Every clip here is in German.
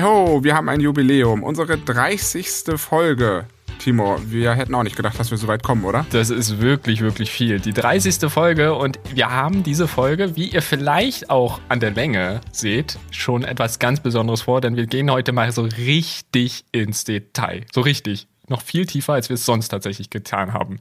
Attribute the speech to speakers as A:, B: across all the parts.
A: Hey ho, wir haben ein Jubiläum. Unsere 30. Folge. Timo, wir hätten auch nicht gedacht, dass wir so weit kommen, oder?
B: Das ist wirklich, wirklich viel. Die 30. Folge und wir haben diese Folge, wie ihr vielleicht auch an der Länge seht, schon etwas ganz Besonderes vor, denn wir gehen heute mal so richtig ins Detail. So richtig. Noch viel tiefer, als wir es sonst tatsächlich getan haben.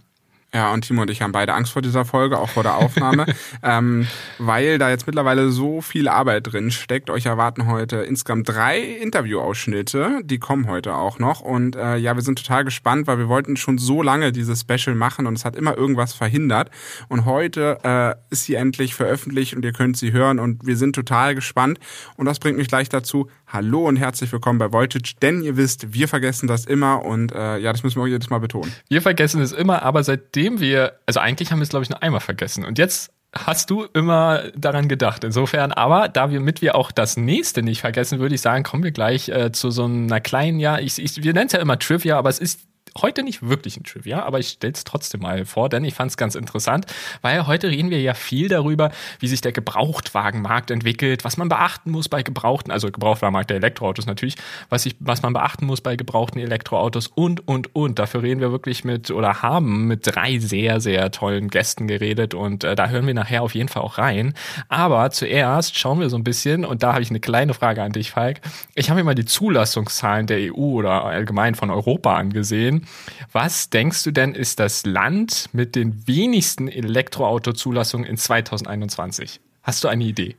A: Ja, und Timo und ich haben beide Angst vor dieser Folge, auch vor der Aufnahme, ähm, weil da jetzt mittlerweile so viel Arbeit drin steckt. Euch erwarten heute insgesamt drei Interviewausschnitte, die kommen heute auch noch. Und äh, ja, wir sind total gespannt, weil wir wollten schon so lange dieses Special machen und es hat immer irgendwas verhindert. Und heute äh, ist sie endlich veröffentlicht und ihr könnt sie hören und wir sind total gespannt. Und das bringt mich gleich dazu, hallo und herzlich willkommen bei Voltage, denn ihr wisst, wir vergessen das immer und äh, ja, das müssen wir auch jedes Mal betonen.
B: Wir vergessen es immer, aber seitdem wir, also eigentlich haben wir es, glaube ich, nur einmal vergessen. Und jetzt hast du immer daran gedacht. Insofern, aber da wir mit wir auch das nächste nicht vergessen, würde ich sagen, kommen wir gleich äh, zu so einer kleinen, ja, ich, ich wir nennen es ja immer Trivia, aber es ist heute nicht wirklich ein Trivia, aber ich stelle es trotzdem mal vor, denn ich fand es ganz interessant, weil heute reden wir ja viel darüber, wie sich der Gebrauchtwagenmarkt entwickelt, was man beachten muss bei gebrauchten, also Gebrauchtwagenmarkt der Elektroautos natürlich, was, ich, was man beachten muss bei gebrauchten Elektroautos und, und, und. Dafür reden wir wirklich mit oder haben mit drei sehr, sehr tollen Gästen geredet und äh, da hören wir nachher auf jeden Fall auch rein. Aber zuerst schauen wir so ein bisschen und da habe ich eine kleine Frage an dich, Falk. Ich habe mir mal die Zulassungszahlen der EU oder allgemein von Europa angesehen was denkst du denn, ist das Land mit den wenigsten Elektroautozulassungen in 2021? Hast du eine Idee?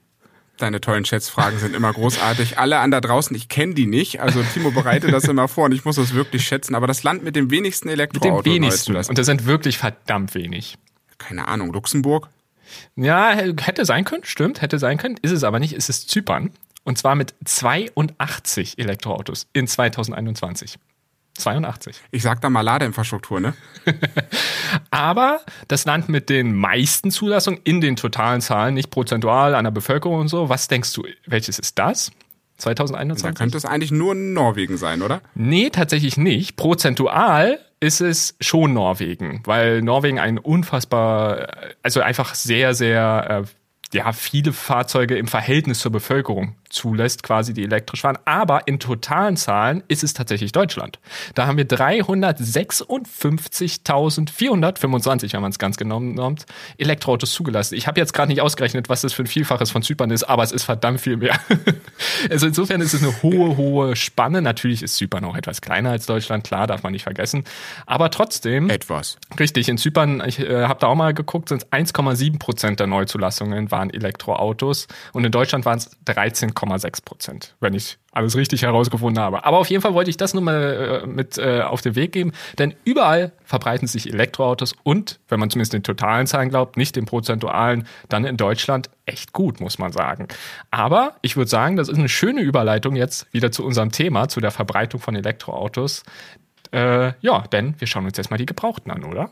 A: Deine tollen Schätzfragen sind immer großartig. Alle an da draußen, ich kenne die nicht. Also Timo bereitet das immer vor und ich muss das wirklich schätzen. Aber das Land mit dem wenigsten Elektroautos.
B: Mit dem wenigsten. Und das sind wirklich verdammt wenig.
A: Keine Ahnung. Luxemburg?
B: Ja, hätte sein können, stimmt, hätte sein können. Ist es aber nicht. Ist es Zypern. Und zwar mit 82 Elektroautos in 2021. 82.
A: Ich sag da mal Ladeinfrastruktur, ne?
B: Aber das Land mit den meisten Zulassungen in den totalen Zahlen, nicht prozentual an der Bevölkerung und so, was denkst du, welches ist das? 2021? Da
A: könnte es eigentlich nur Norwegen sein, oder?
B: Nee, tatsächlich nicht. Prozentual ist es schon Norwegen, weil Norwegen ein unfassbar, also einfach sehr, sehr äh, ja, viele Fahrzeuge im Verhältnis zur Bevölkerung zulässt, quasi die elektrisch fahren. Aber in totalen Zahlen ist es tatsächlich Deutschland. Da haben wir 356.425, wenn man es ganz genau nimmt, Elektroautos zugelassen. Ich habe jetzt gerade nicht ausgerechnet, was das für ein Vielfaches von Zypern ist, aber es ist verdammt viel mehr. also insofern ist es eine hohe, hohe Spanne. Natürlich ist Zypern auch etwas kleiner als Deutschland, klar, darf man nicht vergessen. Aber trotzdem.
A: Etwas.
B: Richtig, in Zypern, ich äh, habe da auch mal geguckt, sind 1,7 Prozent der Neuzulassungen waren Elektroautos und in Deutschland waren es 13,6 Prozent, wenn ich alles richtig herausgefunden habe. Aber auf jeden Fall wollte ich das nur mal äh, mit äh, auf den Weg geben, denn überall verbreiten sich Elektroautos und, wenn man zumindest den totalen Zahlen glaubt, nicht den prozentualen, dann in Deutschland echt gut, muss man sagen. Aber ich würde sagen, das ist eine schöne Überleitung jetzt wieder zu unserem Thema, zu der Verbreitung von Elektroautos. Äh, ja, denn wir schauen uns jetzt mal die Gebrauchten an, oder?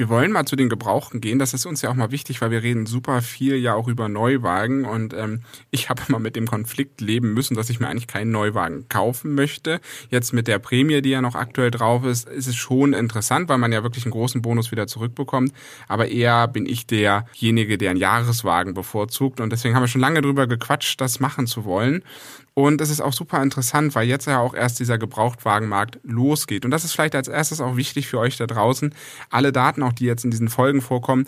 A: Wir wollen mal zu den Gebrauchten gehen. Das ist uns ja auch mal wichtig, weil wir reden super viel ja auch über Neuwagen. Und ähm, ich habe immer mit dem Konflikt leben müssen, dass ich mir eigentlich keinen Neuwagen kaufen möchte. Jetzt mit der Prämie, die ja noch aktuell drauf ist, ist es schon interessant, weil man ja wirklich einen großen Bonus wieder zurückbekommt. Aber eher bin ich derjenige, der einen Jahreswagen bevorzugt. Und deswegen haben wir schon lange drüber gequatscht, das machen zu wollen. Und es ist auch super interessant, weil jetzt ja auch erst dieser Gebrauchtwagenmarkt losgeht. Und das ist vielleicht als erstes auch wichtig für euch da draußen. Alle Daten, auch die jetzt in diesen Folgen vorkommen,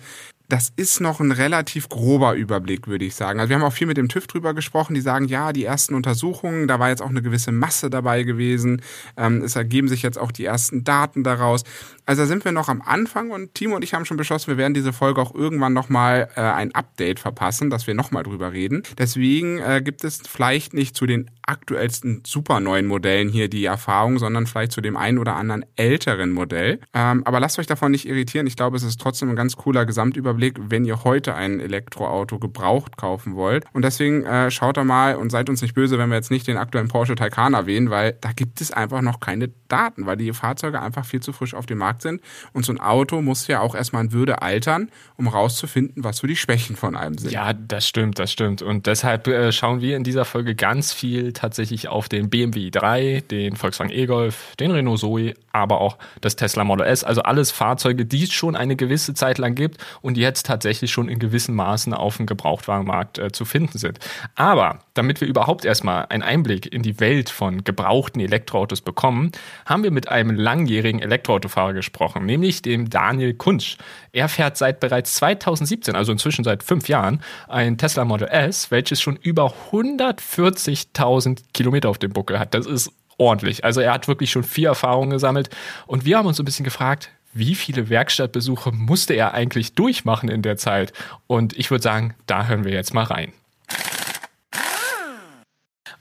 A: das ist noch ein relativ grober Überblick, würde ich sagen. Also wir haben auch viel mit dem TÜV drüber gesprochen, die sagen, ja, die ersten Untersuchungen, da war jetzt auch eine gewisse Masse dabei gewesen. Ähm, es ergeben sich jetzt auch die ersten Daten daraus. Also da sind wir noch am Anfang und Timo und ich haben schon beschlossen, wir werden diese Folge auch irgendwann nochmal äh, ein Update verpassen, dass wir nochmal drüber reden. Deswegen äh, gibt es vielleicht nicht zu den aktuellsten super neuen Modellen hier die Erfahrung, sondern vielleicht zu dem einen oder anderen älteren Modell. Ähm, aber lasst euch davon nicht irritieren. Ich glaube, es ist trotzdem ein ganz cooler Gesamtüberblick, wenn ihr heute ein Elektroauto gebraucht kaufen wollt. Und deswegen äh, schaut da mal und seid uns nicht böse, wenn wir jetzt nicht den aktuellen Porsche Taycan erwähnen, weil da gibt es einfach noch keine Daten, weil die Fahrzeuge einfach viel zu frisch auf dem Markt sind. Und so ein Auto muss ja auch erstmal in Würde altern, um rauszufinden, was so die Schwächen von einem sind.
B: Ja, das stimmt, das stimmt. Und deshalb äh, schauen wir in dieser Folge ganz viel tatsächlich auf den BMW 3, den Volkswagen e-Golf, den Renault Zoe, aber auch das Tesla Model S. Also alles Fahrzeuge, die es schon eine gewisse Zeit lang gibt und jetzt tatsächlich schon in gewissen Maßen auf dem Gebrauchtwagenmarkt äh, zu finden sind. Aber damit wir überhaupt erstmal einen Einblick in die Welt von gebrauchten Elektroautos bekommen, haben wir mit einem langjährigen Elektroautofahrer gesprochen, nämlich dem Daniel Kunsch. Er fährt seit bereits 2017, also inzwischen seit fünf Jahren, ein Tesla Model S, welches schon über 140.000 Kilometer auf dem Buckel hat. Das ist ordentlich. Also er hat wirklich schon vier Erfahrungen gesammelt. Und wir haben uns ein bisschen gefragt, wie viele Werkstattbesuche musste er eigentlich durchmachen in der Zeit? Und ich würde sagen, da hören wir jetzt mal rein.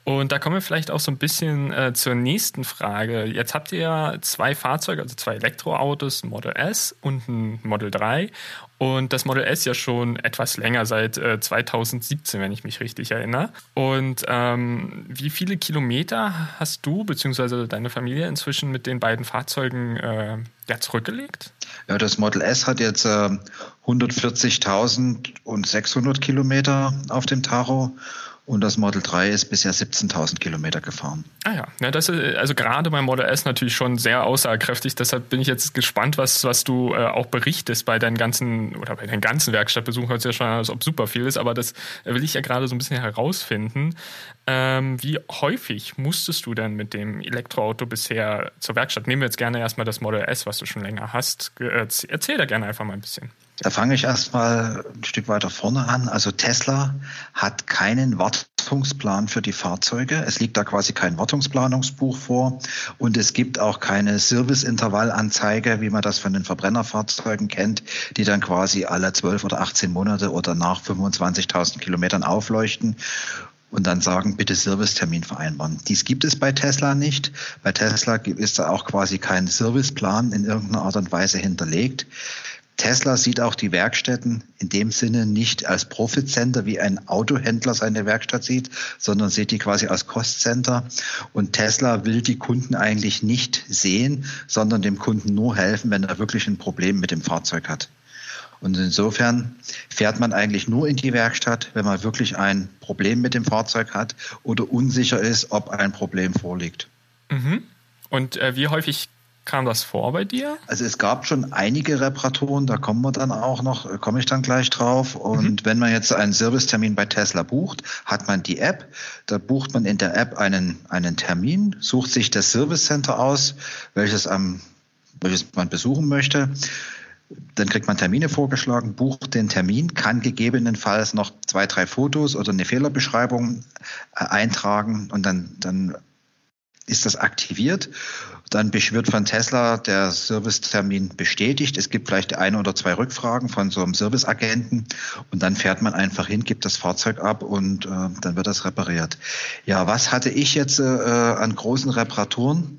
B: Und da kommen wir vielleicht auch so ein bisschen äh, zur nächsten Frage. Jetzt habt ihr zwei Fahrzeuge, also zwei Elektroautos, ein Model S und ein Model 3. Und das Model S ja schon etwas länger, seit äh, 2017, wenn ich mich richtig erinnere. Und ähm, wie viele Kilometer hast du bzw. deine Familie inzwischen mit den beiden Fahrzeugen äh, ja, zurückgelegt?
C: Ja, das Model S hat jetzt äh, 140.600 Kilometer auf dem Tacho und das Model 3 ist bisher 17.000 Kilometer gefahren.
B: Ah ja, ja das ist also gerade beim Model S natürlich schon sehr aussagekräftig. Deshalb bin ich jetzt gespannt, was, was du äh, auch berichtest bei deinen ganzen oder bei deinen ganzen Werkstattbesuchen. Hört sich ja schon an, als ob super viel ist, aber das will ich ja gerade so ein bisschen herausfinden. Ähm, wie häufig musstest du denn mit dem Elektroauto bisher zur Werkstatt? Nehmen wir jetzt gerne erstmal das Model S, was du schon länger hast. Erzähl da gerne einfach mal ein bisschen.
C: Da fange ich erstmal ein Stück weiter vorne an. Also Tesla hat keinen Wartungsplan für die Fahrzeuge. Es liegt da quasi kein Wartungsplanungsbuch vor und es gibt auch keine Serviceintervallanzeige, wie man das von den Verbrennerfahrzeugen kennt, die dann quasi alle 12 oder 18 Monate oder nach 25.000 Kilometern aufleuchten und dann sagen, bitte Servicetermin vereinbaren. Dies gibt es bei Tesla nicht. Bei Tesla ist da auch quasi kein Serviceplan in irgendeiner Art und Weise hinterlegt. Tesla sieht auch die Werkstätten in dem Sinne nicht als Profit-Center, wie ein Autohändler seine Werkstatt sieht, sondern sieht die quasi als Cost-Center. Und Tesla will die Kunden eigentlich nicht sehen, sondern dem Kunden nur helfen, wenn er wirklich ein Problem mit dem Fahrzeug hat. Und insofern fährt man eigentlich nur in die Werkstatt, wenn man wirklich ein Problem mit dem Fahrzeug hat oder unsicher ist, ob ein Problem vorliegt.
B: Mhm. Und äh, wie häufig Kam das vor bei dir?
C: Also es gab schon einige Reparaturen, da kommen wir dann auch noch, komme ich dann gleich drauf. Und mhm. wenn man jetzt einen Servicetermin bei Tesla bucht, hat man die App. Da bucht man in der App einen, einen Termin, sucht sich das Service Center aus, welches, am, welches man besuchen möchte. Dann kriegt man Termine vorgeschlagen, bucht den Termin, kann gegebenenfalls noch zwei, drei Fotos oder eine Fehlerbeschreibung äh, eintragen und dann, dann ist das aktiviert. Dann wird von Tesla der Servicetermin bestätigt. Es gibt vielleicht eine oder zwei Rückfragen von so einem Serviceagenten und dann fährt man einfach hin, gibt das Fahrzeug ab und äh, dann wird das repariert. Ja, was hatte ich jetzt äh, an großen Reparaturen?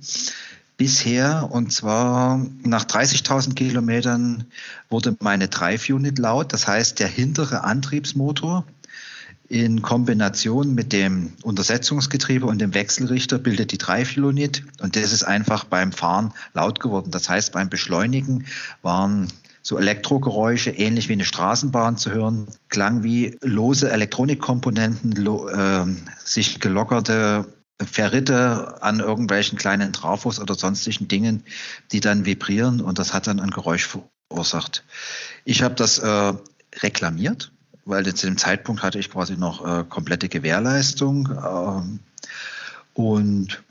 C: bisher und zwar nach 30.000 Kilometern wurde meine Drive-Unit laut, das heißt der hintere Antriebsmotor in Kombination mit dem Untersetzungsgetriebe und dem Wechselrichter bildet die Drive-Unit und das ist einfach beim Fahren laut geworden. Das heißt, beim Beschleunigen waren so Elektrogeräusche, ähnlich wie eine Straßenbahn zu hören, klang wie lose Elektronikkomponenten, lo, äh, sich gelockerte Verritte an irgendwelchen kleinen Trafos oder sonstigen Dingen, die dann vibrieren und das hat dann ein Geräusch verursacht. Ich habe das äh, reklamiert weil zu dem Zeitpunkt hatte ich quasi noch äh, komplette Gewährleistung ähm, und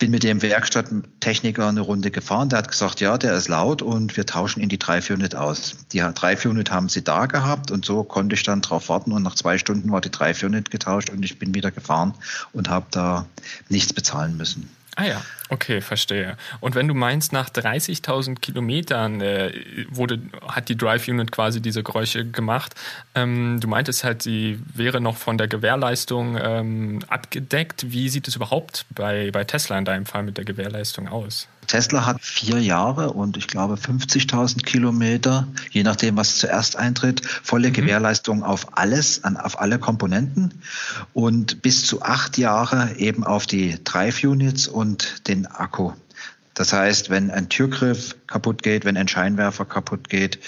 C: bin mit dem Werkstatttechniker eine Runde gefahren. Der hat gesagt, ja, der ist laut und wir tauschen ihn die 3-4-Unit aus. Die 3-4-Unit haben sie da gehabt und so konnte ich dann drauf warten und nach zwei Stunden war die 3-4-Unit getauscht und ich bin wieder gefahren und habe da nichts bezahlen müssen.
B: Ah ja, okay, verstehe. Und wenn du meinst, nach 30.000 Kilometern äh, wurde, hat die Drive Unit quasi diese Geräusche gemacht, ähm, du meintest halt, sie wäre noch von der Gewährleistung ähm, abgedeckt. Wie sieht es überhaupt bei, bei Tesla in deinem Fall mit der Gewährleistung aus?
C: Tesla hat vier Jahre und ich glaube 50.000 Kilometer, je nachdem, was zuerst eintritt, volle mhm. Gewährleistung auf alles, an, auf alle Komponenten und bis zu acht Jahre eben auf die Drive-Units und den Akku. Das heißt, wenn ein Türgriff kaputt geht, wenn ein Scheinwerfer kaputt geht,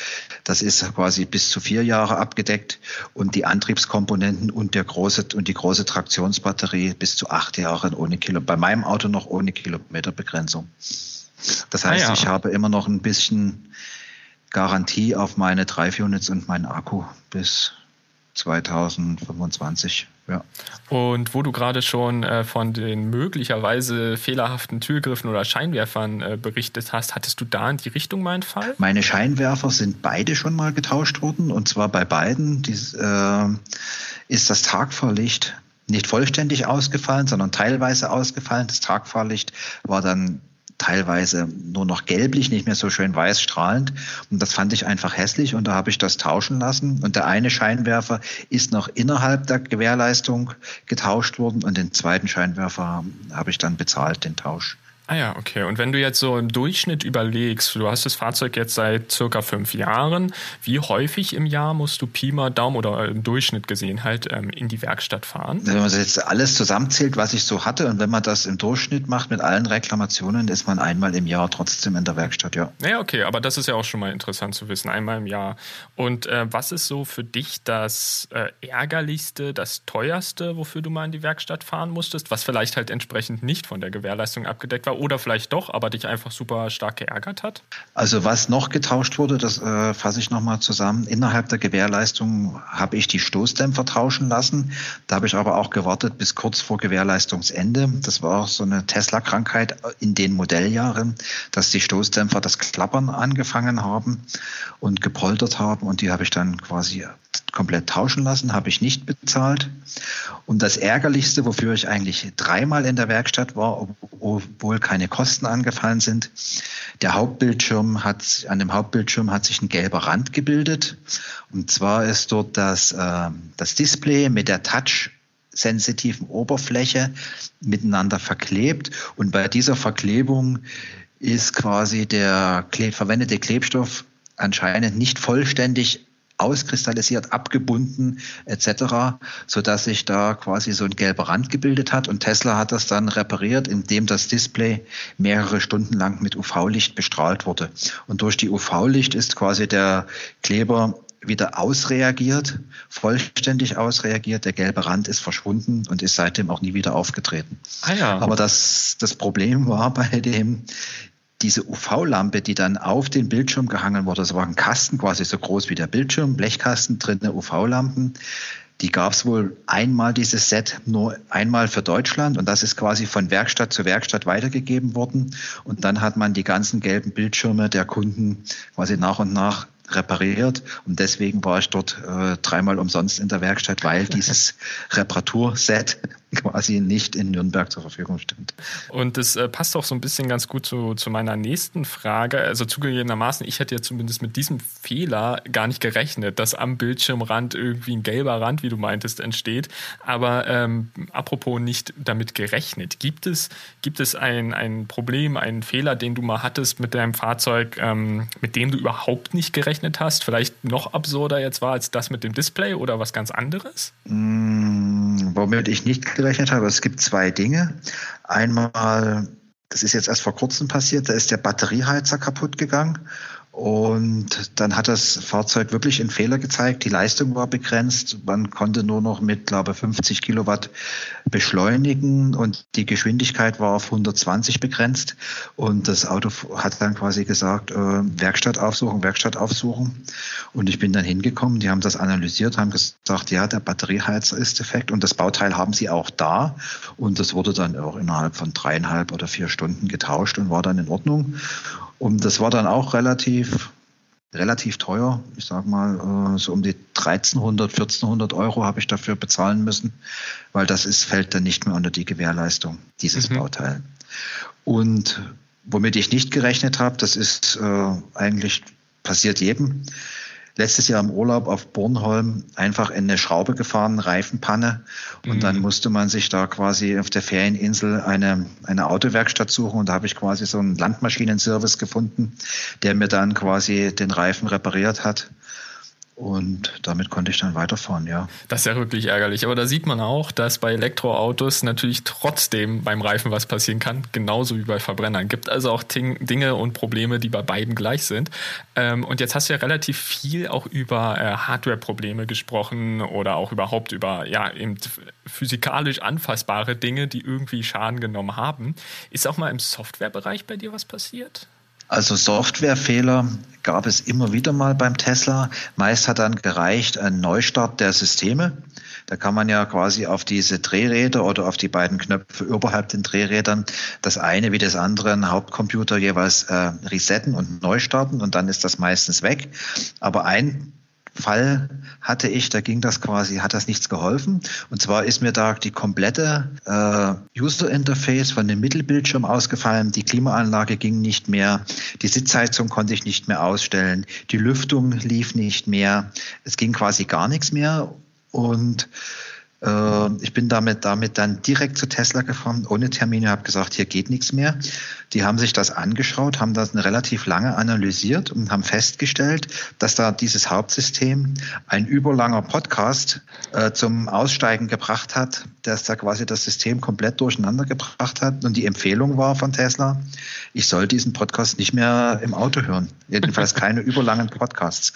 C: das ist quasi bis zu vier Jahre abgedeckt und die Antriebskomponenten und der große und die große Traktionsbatterie bis zu acht Jahre ohne Kilo. Bei meinem Auto noch ohne Kilometerbegrenzung. Das heißt, ah ja. ich habe immer noch ein bisschen Garantie auf meine drei Units und meinen Akku bis 2025. Ja.
B: Und wo du gerade schon äh, von den möglicherweise fehlerhaften Türgriffen oder Scheinwerfern äh, berichtet hast, hattest du da in die Richtung mal einen Fall?
C: Meine Scheinwerfer sind beide schon mal getauscht worden und zwar bei beiden dies, äh, ist das Tagfahrlicht nicht vollständig ausgefallen, sondern teilweise ausgefallen. Das Tagfahrlicht war dann teilweise nur noch gelblich, nicht mehr so schön weiß strahlend. Und das fand ich einfach hässlich und da habe ich das tauschen lassen. Und der eine Scheinwerfer ist noch innerhalb der Gewährleistung getauscht worden und den zweiten Scheinwerfer habe ich dann bezahlt, den Tausch.
B: Ah ja, okay. Und wenn du jetzt so im Durchschnitt überlegst, du hast das Fahrzeug jetzt seit circa fünf Jahren, wie häufig im Jahr musst du Pi mal Daumen oder im Durchschnitt gesehen halt ähm, in die Werkstatt fahren?
C: Wenn man jetzt alles zusammenzählt, was ich so hatte und wenn man das im Durchschnitt macht mit allen Reklamationen, ist man einmal im Jahr trotzdem in der Werkstatt, ja.
B: Ja, okay, aber das ist ja auch schon mal interessant zu wissen, einmal im Jahr. Und äh, was ist so für dich das äh, ärgerlichste, das teuerste, wofür du mal in die Werkstatt fahren musstest, was vielleicht halt entsprechend nicht von der Gewährleistung abgedeckt war? Oder vielleicht doch, aber dich einfach super stark geärgert hat?
C: Also was noch getauscht wurde, das äh, fasse ich nochmal zusammen. Innerhalb der Gewährleistung habe ich die Stoßdämpfer tauschen lassen. Da habe ich aber auch gewartet bis kurz vor Gewährleistungsende. Das war auch so eine Tesla-Krankheit in den Modelljahren, dass die Stoßdämpfer das Klappern angefangen haben und gepoltert haben und die habe ich dann quasi komplett tauschen lassen, habe ich nicht bezahlt. Und das Ärgerlichste, wofür ich eigentlich dreimal in der Werkstatt war, obwohl keine Kosten angefallen sind, der Hauptbildschirm hat, an dem Hauptbildschirm hat sich ein gelber Rand gebildet. Und zwar ist dort das, äh, das Display mit der Touch sensitiven Oberfläche miteinander verklebt. Und bei dieser Verklebung ist quasi der verwendete Klebstoff anscheinend nicht vollständig auskristallisiert, abgebunden etc., so dass sich da quasi so ein gelber Rand gebildet hat. Und Tesla hat das dann repariert, indem das Display mehrere Stunden lang mit UV-Licht bestrahlt wurde. Und durch die UV-Licht ist quasi der Kleber wieder ausreagiert, vollständig ausreagiert. Der gelbe Rand ist verschwunden und ist seitdem auch nie wieder aufgetreten. Ah ja. Aber das, das Problem war bei dem diese UV-Lampe, die dann auf den Bildschirm gehangen wurde, das war ein Kasten quasi so groß wie der Bildschirm, Blechkasten, drinnen UV-Lampen. Die gab es wohl einmal, dieses Set, nur einmal für Deutschland und das ist quasi von Werkstatt zu Werkstatt weitergegeben worden. Und dann hat man die ganzen gelben Bildschirme der Kunden quasi nach und nach repariert und deswegen war ich dort äh, dreimal umsonst in der Werkstatt, weil dieses Reparaturset quasi nicht in Nürnberg zur Verfügung stand.
B: Und das äh, passt auch so ein bisschen ganz gut zu, zu meiner nächsten Frage. Also zugegebenermaßen, ich hätte ja zumindest mit diesem Fehler gar nicht gerechnet, dass am Bildschirmrand irgendwie ein gelber Rand, wie du meintest, entsteht. Aber ähm, apropos nicht damit gerechnet, gibt es, gibt es ein, ein Problem, einen Fehler, den du mal hattest mit deinem Fahrzeug, ähm, mit dem du überhaupt nicht gerechnet hast? Vielleicht noch absurder jetzt war als das mit dem Display oder was ganz anderes?
C: Mm, womit ich nicht gerechnet gerechnet habe. Es gibt zwei Dinge. Einmal, das ist jetzt erst vor kurzem passiert, da ist der Batterieheizer kaputt gegangen und dann hat das Fahrzeug wirklich einen Fehler gezeigt. Die Leistung war begrenzt. Man konnte nur noch mit, glaube 50 Kilowatt beschleunigen und die Geschwindigkeit war auf 120 begrenzt. Und das Auto hat dann quasi gesagt, äh, Werkstatt aufsuchen, Werkstatt aufsuchen. Und ich bin dann hingekommen. Die haben das analysiert, haben gesagt, ja, der Batterieheizer ist defekt und das Bauteil haben sie auch da. Und das wurde dann auch innerhalb von dreieinhalb oder vier Stunden getauscht und war dann in Ordnung. Und das war dann auch relativ, relativ teuer. Ich sag mal, äh, so um die 1300, 1400 Euro habe ich dafür bezahlen müssen, weil das ist, fällt dann nicht mehr unter die Gewährleistung, dieses mhm. Bauteil. Und womit ich nicht gerechnet habe, das ist äh, eigentlich passiert jedem letztes Jahr im Urlaub auf Bornholm einfach in eine Schraube gefahren, Reifenpanne. Und mhm. dann musste man sich da quasi auf der Ferieninsel eine, eine Autowerkstatt suchen. Und da habe ich quasi so einen Landmaschinenservice gefunden, der mir dann quasi den Reifen repariert hat. Und damit konnte ich dann weiterfahren, ja.
B: Das ist ja wirklich ärgerlich. Aber da sieht man auch, dass bei Elektroautos natürlich trotzdem beim Reifen was passieren kann, genauso wie bei Verbrennern. Gibt also auch Dinge und Probleme, die bei beiden gleich sind. Ähm, und jetzt hast du ja relativ viel auch über äh, Hardware-Probleme gesprochen oder auch überhaupt über ja eben physikalisch anfassbare Dinge, die irgendwie Schaden genommen haben. Ist auch mal im Softwarebereich bei dir was passiert?
C: Also Softwarefehler gab es immer wieder mal beim Tesla. Meist hat dann gereicht ein Neustart der Systeme. Da kann man ja quasi auf diese Drehräder oder auf die beiden Knöpfe überhalb den Drehrädern das eine wie das andere Hauptcomputer jeweils äh, resetten und neu starten und dann ist das meistens weg. Aber ein Fall hatte ich, da ging das quasi, hat das nichts geholfen. Und zwar ist mir da die komplette äh, User Interface von dem Mittelbildschirm ausgefallen. Die Klimaanlage ging nicht mehr, die Sitzheizung konnte ich nicht mehr ausstellen, die Lüftung lief nicht mehr, es ging quasi gar nichts mehr. Und ich bin damit, damit dann direkt zu Tesla gefahren, ohne Termine, habe gesagt, hier geht nichts mehr. Die haben sich das angeschaut, haben das eine relativ lange analysiert und haben festgestellt, dass da dieses Hauptsystem ein überlanger Podcast äh, zum Aussteigen gebracht hat, dass da quasi das System komplett durcheinander gebracht hat. Und die Empfehlung war von Tesla, ich soll diesen Podcast nicht mehr im Auto hören. Jedenfalls keine überlangen Podcasts.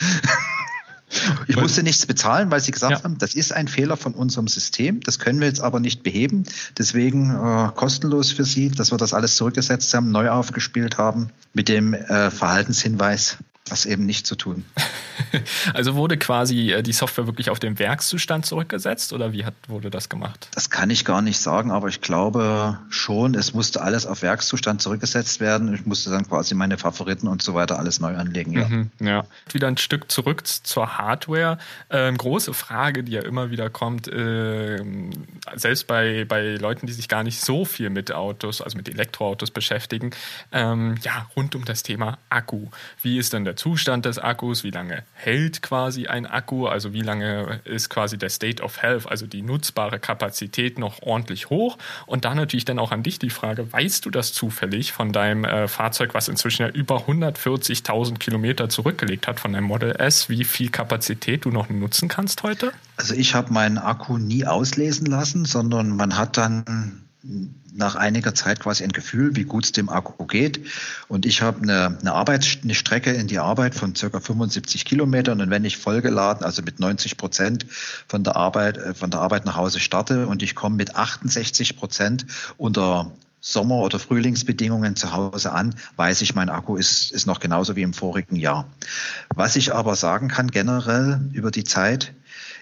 C: Ich musste nichts bezahlen, weil sie gesagt ja. haben, das ist ein Fehler von unserem System. Das können wir jetzt aber nicht beheben. Deswegen äh, kostenlos für Sie, dass wir das alles zurückgesetzt haben, neu aufgespielt haben mit dem äh, Verhaltenshinweis, das eben nicht zu tun.
B: Also wurde quasi äh, die Software wirklich auf den Werkszustand zurückgesetzt oder wie hat, wurde das gemacht?
C: Das kann ich gar nicht sagen, aber ich glaube schon, es musste alles auf Werkszustand zurückgesetzt werden. Ich musste dann quasi meine Favoriten und so weiter alles neu anlegen.
B: Ja, mhm, ja. wieder ein Stück zurück zur Hardware. Ähm, große Frage, die ja immer wieder kommt, äh, selbst bei, bei Leuten, die sich gar nicht so viel mit Autos, also mit Elektroautos beschäftigen, ähm, ja, rund um das Thema Akku. Wie ist denn der Zustand des Akkus? Wie lange hält quasi ein Akku, also wie lange ist quasi der State of Health, also die nutzbare Kapazität noch ordentlich hoch. Und dann natürlich dann auch an dich die Frage, weißt du das zufällig von deinem äh, Fahrzeug, was inzwischen ja über 140.000 Kilometer zurückgelegt hat von deinem Model S, wie viel Kapazität du noch nutzen kannst heute?
C: Also ich habe meinen Akku nie auslesen lassen, sondern man hat dann nach einiger Zeit quasi ein Gefühl, wie gut es dem Akku geht. Und ich habe eine, eine, Arbeits-, eine Strecke in die Arbeit von circa 75 Kilometern. Und wenn ich vollgeladen, also mit 90 Prozent von der Arbeit, äh, von der Arbeit nach Hause starte und ich komme mit 68 Prozent unter Sommer- oder Frühlingsbedingungen zu Hause an, weiß ich, mein Akku ist, ist noch genauso wie im vorigen Jahr. Was ich aber sagen kann generell über die Zeit,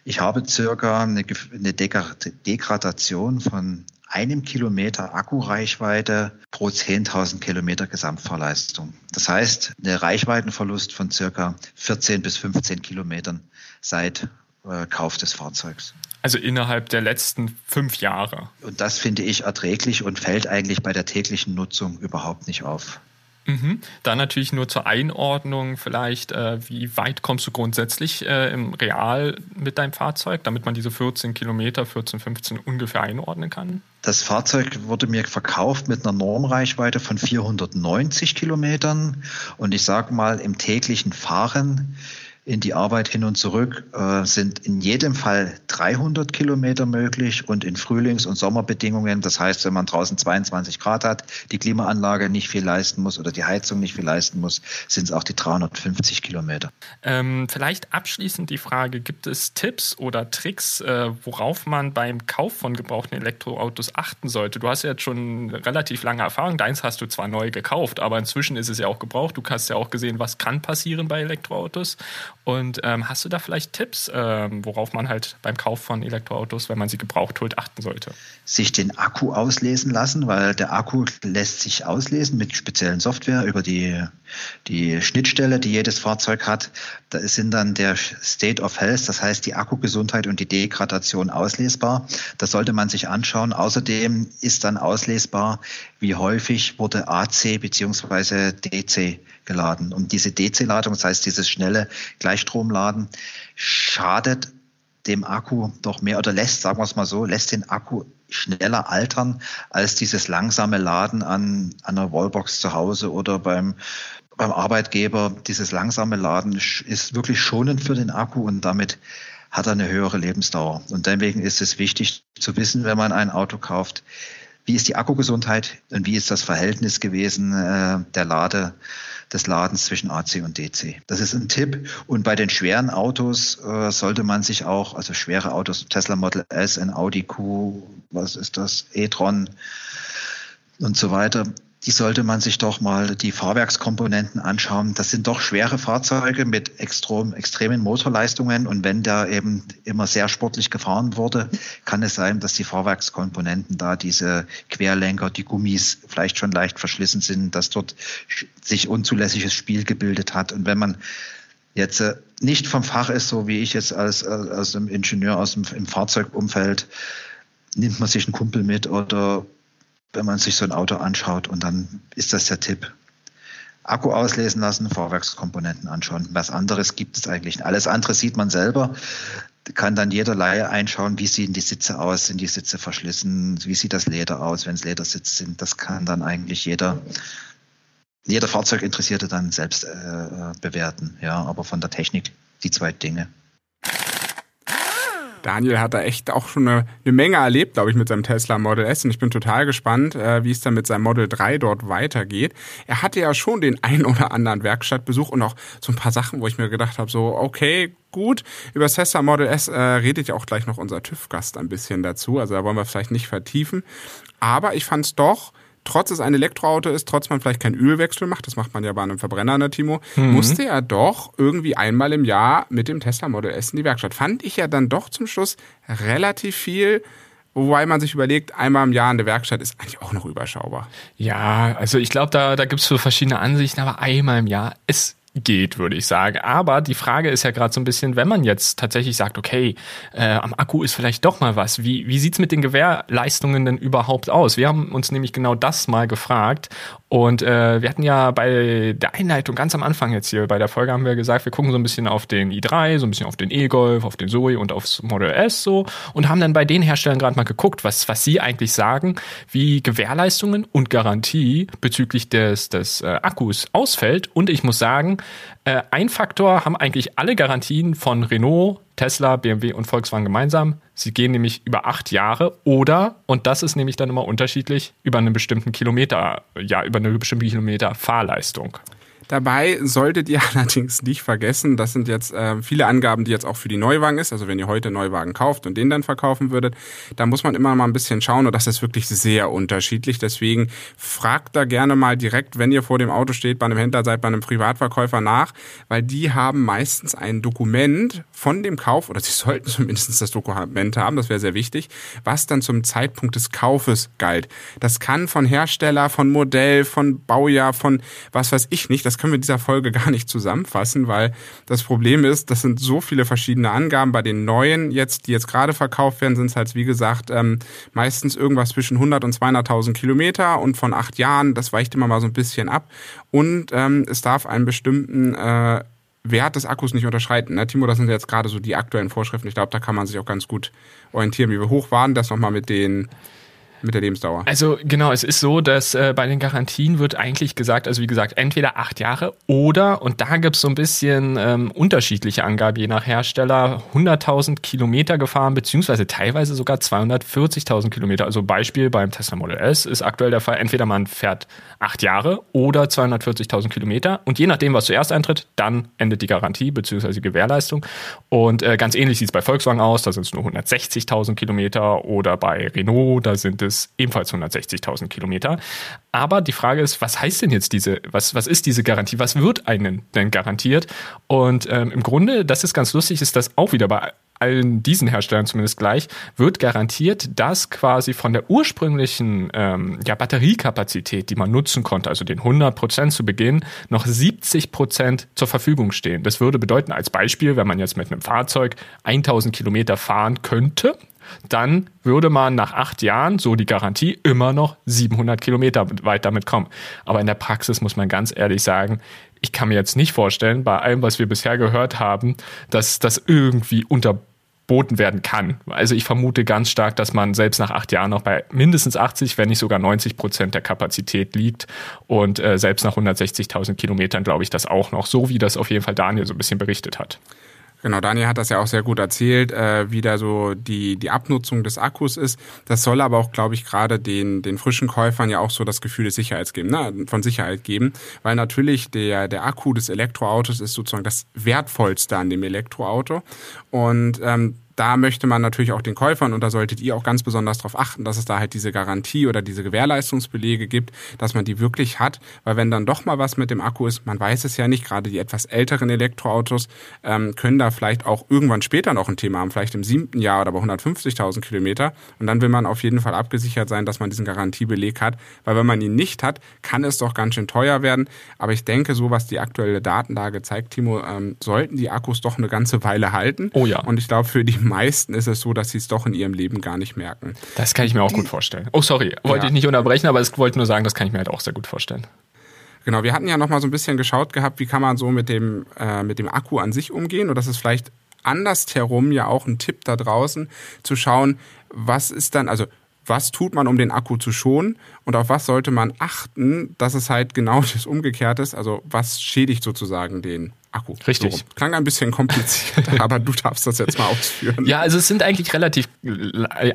C: ich habe circa eine, eine Degradation von einem Kilometer Akkureichweite pro 10.000 Kilometer Gesamtfahrleistung. Das heißt, eine Reichweitenverlust von circa 14 bis 15 Kilometern seit äh, Kauf des Fahrzeugs.
B: Also innerhalb der letzten fünf Jahre.
C: Und das finde ich erträglich und fällt eigentlich bei der täglichen Nutzung überhaupt nicht auf.
B: Mhm. Dann natürlich nur zur Einordnung vielleicht, äh, wie weit kommst du grundsätzlich äh, im Real mit deinem Fahrzeug, damit man diese 14 Kilometer, 14, 15 ungefähr einordnen kann?
C: Das Fahrzeug wurde mir verkauft mit einer Normreichweite von 490 Kilometern und ich sage mal im täglichen Fahren in die Arbeit hin und zurück äh, sind in jedem Fall 300 Kilometer möglich und in Frühlings- und Sommerbedingungen, das heißt, wenn man draußen 22 Grad hat, die Klimaanlage nicht viel leisten muss oder die Heizung nicht viel leisten muss, sind es auch die 350 Kilometer.
B: Ähm, vielleicht abschließend die Frage, gibt es Tipps oder Tricks, äh, worauf man beim Kauf von gebrauchten Elektroautos achten sollte? Du hast ja jetzt schon relativ lange Erfahrung, deins hast du zwar neu gekauft, aber inzwischen ist es ja auch gebraucht. Du hast ja auch gesehen, was kann passieren bei Elektroautos. Und ähm, hast du da vielleicht Tipps, ähm, worauf man halt beim Kauf von Elektroautos, wenn man sie gebraucht holt, achten sollte?
C: Sich den Akku auslesen lassen, weil der Akku lässt sich auslesen mit speziellen Software über die, die Schnittstelle, die jedes Fahrzeug hat. Da sind dann der State of Health, das heißt die Akkugesundheit und die Degradation auslesbar. Das sollte man sich anschauen. Außerdem ist dann auslesbar, wie häufig wurde AC bzw. DC geladen. Und diese DC-Ladung, das heißt dieses schnelle Gleichstromladen, schadet dem Akku doch mehr oder lässt, sagen wir es mal so, lässt den Akku schneller altern als dieses langsame Laden an, an einer Wallbox zu Hause oder beim, beim Arbeitgeber. Dieses langsame Laden ist wirklich schonend für den Akku und damit hat er eine höhere Lebensdauer. Und deswegen ist es wichtig zu wissen, wenn man ein Auto kauft, wie ist die Akkugesundheit und wie ist das Verhältnis gewesen äh, der Lade, des Ladens zwischen AC und DC. Das ist ein Tipp. Und bei den schweren Autos äh, sollte man sich auch, also schwere Autos, Tesla Model S, ein Audi Q, was ist das, e-tron und so weiter, die sollte man sich doch mal die Fahrwerkskomponenten anschauen. Das sind doch schwere Fahrzeuge mit extrem, extremen Motorleistungen und wenn da eben immer sehr sportlich gefahren wurde, kann es sein, dass die Fahrwerkskomponenten da diese Querlenker, die Gummis vielleicht schon leicht verschlissen sind, dass dort sich unzulässiges Spiel gebildet hat und wenn man jetzt äh, nicht vom Fach ist, so wie ich jetzt als, äh, als Ingenieur aus dem im Fahrzeugumfeld, nimmt man sich einen Kumpel mit oder wenn man sich so ein Auto anschaut und dann ist das der Tipp. Akku auslesen lassen, Fahrwerkskomponenten anschauen. Was anderes gibt es eigentlich. Alles andere sieht man selber. Kann dann jeder Laie einschauen, wie sehen die Sitze aus, sind die Sitze verschlissen, wie sieht das Leder aus, wenn es Ledersitze sind. Das kann dann eigentlich jeder, jeder Fahrzeuginteressierte dann selbst äh, bewerten. Ja, aber von der Technik die zwei Dinge.
A: Daniel hat da echt auch schon eine, eine Menge erlebt, glaube ich, mit seinem Tesla Model S und ich bin total gespannt, äh, wie es dann mit seinem Model 3 dort weitergeht. Er hatte ja schon den ein oder anderen Werkstattbesuch und auch so ein paar Sachen, wo ich mir gedacht habe, so, okay, gut. Über das Tesla Model S äh, redet ja auch gleich noch unser TÜV-Gast ein bisschen dazu, also da wollen wir vielleicht nicht vertiefen. Aber ich fand es doch trotz es ein Elektroauto ist, trotz man vielleicht keinen Ölwechsel macht, das macht man ja bei einem Verbrenner, ne, Timo, mhm. musste er doch irgendwie einmal im Jahr mit dem Tesla Model S in die Werkstatt. Fand ich ja dann doch zum Schluss relativ viel. Wobei man sich überlegt, einmal im Jahr in der Werkstatt ist eigentlich auch noch überschaubar.
B: Ja, also ich glaube, da, da gibt es so verschiedene Ansichten, aber einmal im Jahr ist geht, würde ich sagen. Aber die Frage ist ja gerade so ein bisschen, wenn man jetzt tatsächlich sagt, okay, äh, am Akku ist vielleicht doch mal was, wie, wie sieht's mit den Gewährleistungen denn überhaupt aus? Wir haben uns nämlich genau das mal gefragt und äh, wir hatten ja bei der Einleitung ganz am Anfang jetzt hier bei der Folge haben wir gesagt, wir gucken so ein bisschen auf den i3, so ein bisschen auf den E-Golf, auf den Zoe und aufs Model S so und haben dann bei den Herstellern gerade mal geguckt, was, was sie eigentlich sagen, wie Gewährleistungen und Garantie bezüglich des, des äh, Akkus ausfällt. Und ich muss sagen, äh, ein Faktor haben eigentlich alle Garantien von Renault, Tesla, BMW und Volkswagen gemeinsam. Sie gehen nämlich über acht Jahre oder, und das ist nämlich dann immer unterschiedlich, über einen bestimmten Kilometer, ja, über eine bestimmte Kilometer Fahrleistung.
A: Dabei solltet ihr allerdings nicht vergessen, das sind jetzt äh, viele Angaben, die jetzt auch für die Neuwagen ist. Also wenn ihr heute Neuwagen kauft und den dann verkaufen würdet, da muss man immer mal ein bisschen schauen und das ist wirklich sehr unterschiedlich. Deswegen fragt da gerne mal direkt, wenn ihr vor dem Auto steht, bei einem Händler seid, bei einem Privatverkäufer nach, weil die haben meistens ein Dokument von dem Kauf oder sie sollten zumindest das Dokument haben, das wäre sehr wichtig, was dann zum Zeitpunkt des Kaufes galt. Das kann von Hersteller, von Modell, von Baujahr, von was weiß ich nicht. Das das können wir in dieser Folge gar nicht zusammenfassen, weil das Problem ist, das sind so viele verschiedene Angaben. Bei den neuen jetzt, die jetzt gerade verkauft werden, sind es halt, wie gesagt, ähm, meistens irgendwas zwischen 100 und 200.000 Kilometer und von acht Jahren, das weicht immer mal so ein bisschen ab. Und ähm, es darf einen bestimmten äh, Wert des Akkus nicht unterschreiten. Ne? Timo, das sind jetzt gerade so die aktuellen Vorschriften. Ich glaube, da kann man sich auch ganz gut orientieren. Wie wir hoch waren, das nochmal mit den mit der Lebensdauer?
B: Also genau, es ist so, dass äh, bei den Garantien wird eigentlich gesagt, also wie gesagt, entweder acht Jahre oder, und da gibt es so ein bisschen ähm, unterschiedliche Angaben je nach Hersteller, 100.000 Kilometer gefahren, beziehungsweise teilweise sogar 240.000 Kilometer. Also Beispiel beim Tesla Model S ist aktuell der Fall, entweder man fährt acht Jahre oder 240.000 Kilometer und je nachdem, was zuerst eintritt, dann endet die Garantie beziehungsweise die Gewährleistung. Und äh, ganz ähnlich sieht es bei Volkswagen aus, da sind es nur 160.000 Kilometer oder bei Renault, da sind es es ebenfalls 160.000 Kilometer. Aber die Frage ist, was heißt denn jetzt diese, was, was ist diese Garantie? Was wird einen denn garantiert? Und ähm, im Grunde, das ist ganz lustig, ist das auch wieder bei allen diesen Herstellern zumindest gleich, wird garantiert, dass quasi von der ursprünglichen ähm, ja, Batteriekapazität, die man nutzen konnte, also den 100 Prozent zu Beginn, noch 70 Prozent zur Verfügung stehen. Das würde bedeuten, als Beispiel, wenn man jetzt mit einem Fahrzeug 1000 Kilometer fahren könnte, dann würde man nach acht Jahren, so die Garantie, immer noch 700 Kilometer weit damit kommen. Aber in der Praxis muss man ganz ehrlich sagen, ich kann mir jetzt nicht vorstellen, bei allem, was wir bisher gehört haben, dass das irgendwie unterboten werden kann. Also ich vermute ganz stark, dass man selbst nach acht Jahren noch bei mindestens 80, wenn nicht sogar 90 Prozent der Kapazität liegt. Und äh, selbst nach 160.000 Kilometern glaube ich das auch noch, so wie das auf jeden Fall Daniel so ein bisschen berichtet hat.
A: Genau, Daniel hat das ja auch sehr gut erzählt, äh, wie da so die, die Abnutzung des Akkus ist. Das soll aber auch, glaube ich, gerade den, den frischen Käufern ja auch so das Gefühl des Sicherheits geben, ne? von Sicherheit geben. Weil natürlich der, der Akku des Elektroautos ist sozusagen das Wertvollste an dem Elektroauto. Und ähm, da möchte man natürlich auch den Käufern und da solltet ihr auch ganz besonders darauf achten, dass es da halt diese Garantie oder diese Gewährleistungsbelege gibt, dass man die wirklich hat, weil wenn dann doch mal was mit dem Akku ist, man weiß es ja nicht, gerade die etwas älteren Elektroautos ähm, können da vielleicht auch irgendwann später noch ein Thema haben, vielleicht im siebten Jahr oder bei 150.000 Kilometer und dann will man auf jeden Fall abgesichert sein, dass man diesen Garantiebeleg hat, weil wenn man ihn nicht hat, kann es doch ganz schön teuer werden, aber ich denke, so was die aktuelle Datenlage zeigt, Timo, ähm, sollten die Akkus doch eine ganze Weile halten.
B: Oh ja.
A: Und ich glaube, für die meisten ist es so, dass sie es doch in ihrem Leben gar nicht merken.
B: Das kann ich mir auch gut vorstellen. Oh, sorry, wollte ja. ich nicht unterbrechen, aber ich wollte nur sagen, das kann ich mir halt auch sehr gut vorstellen.
A: Genau, wir hatten ja noch mal so ein bisschen geschaut gehabt, wie kann man so mit dem, äh, mit dem Akku an sich umgehen und das ist vielleicht andersherum ja auch ein Tipp da draußen, zu schauen, was ist dann, also was tut man, um den Akku zu schonen und auf was sollte man achten, dass es halt genau das Umgekehrte ist, also was schädigt sozusagen den Akku.
B: Richtig. So,
A: klang ein bisschen kompliziert, aber du darfst das jetzt mal ausführen.
B: Ja, also es sind eigentlich relativ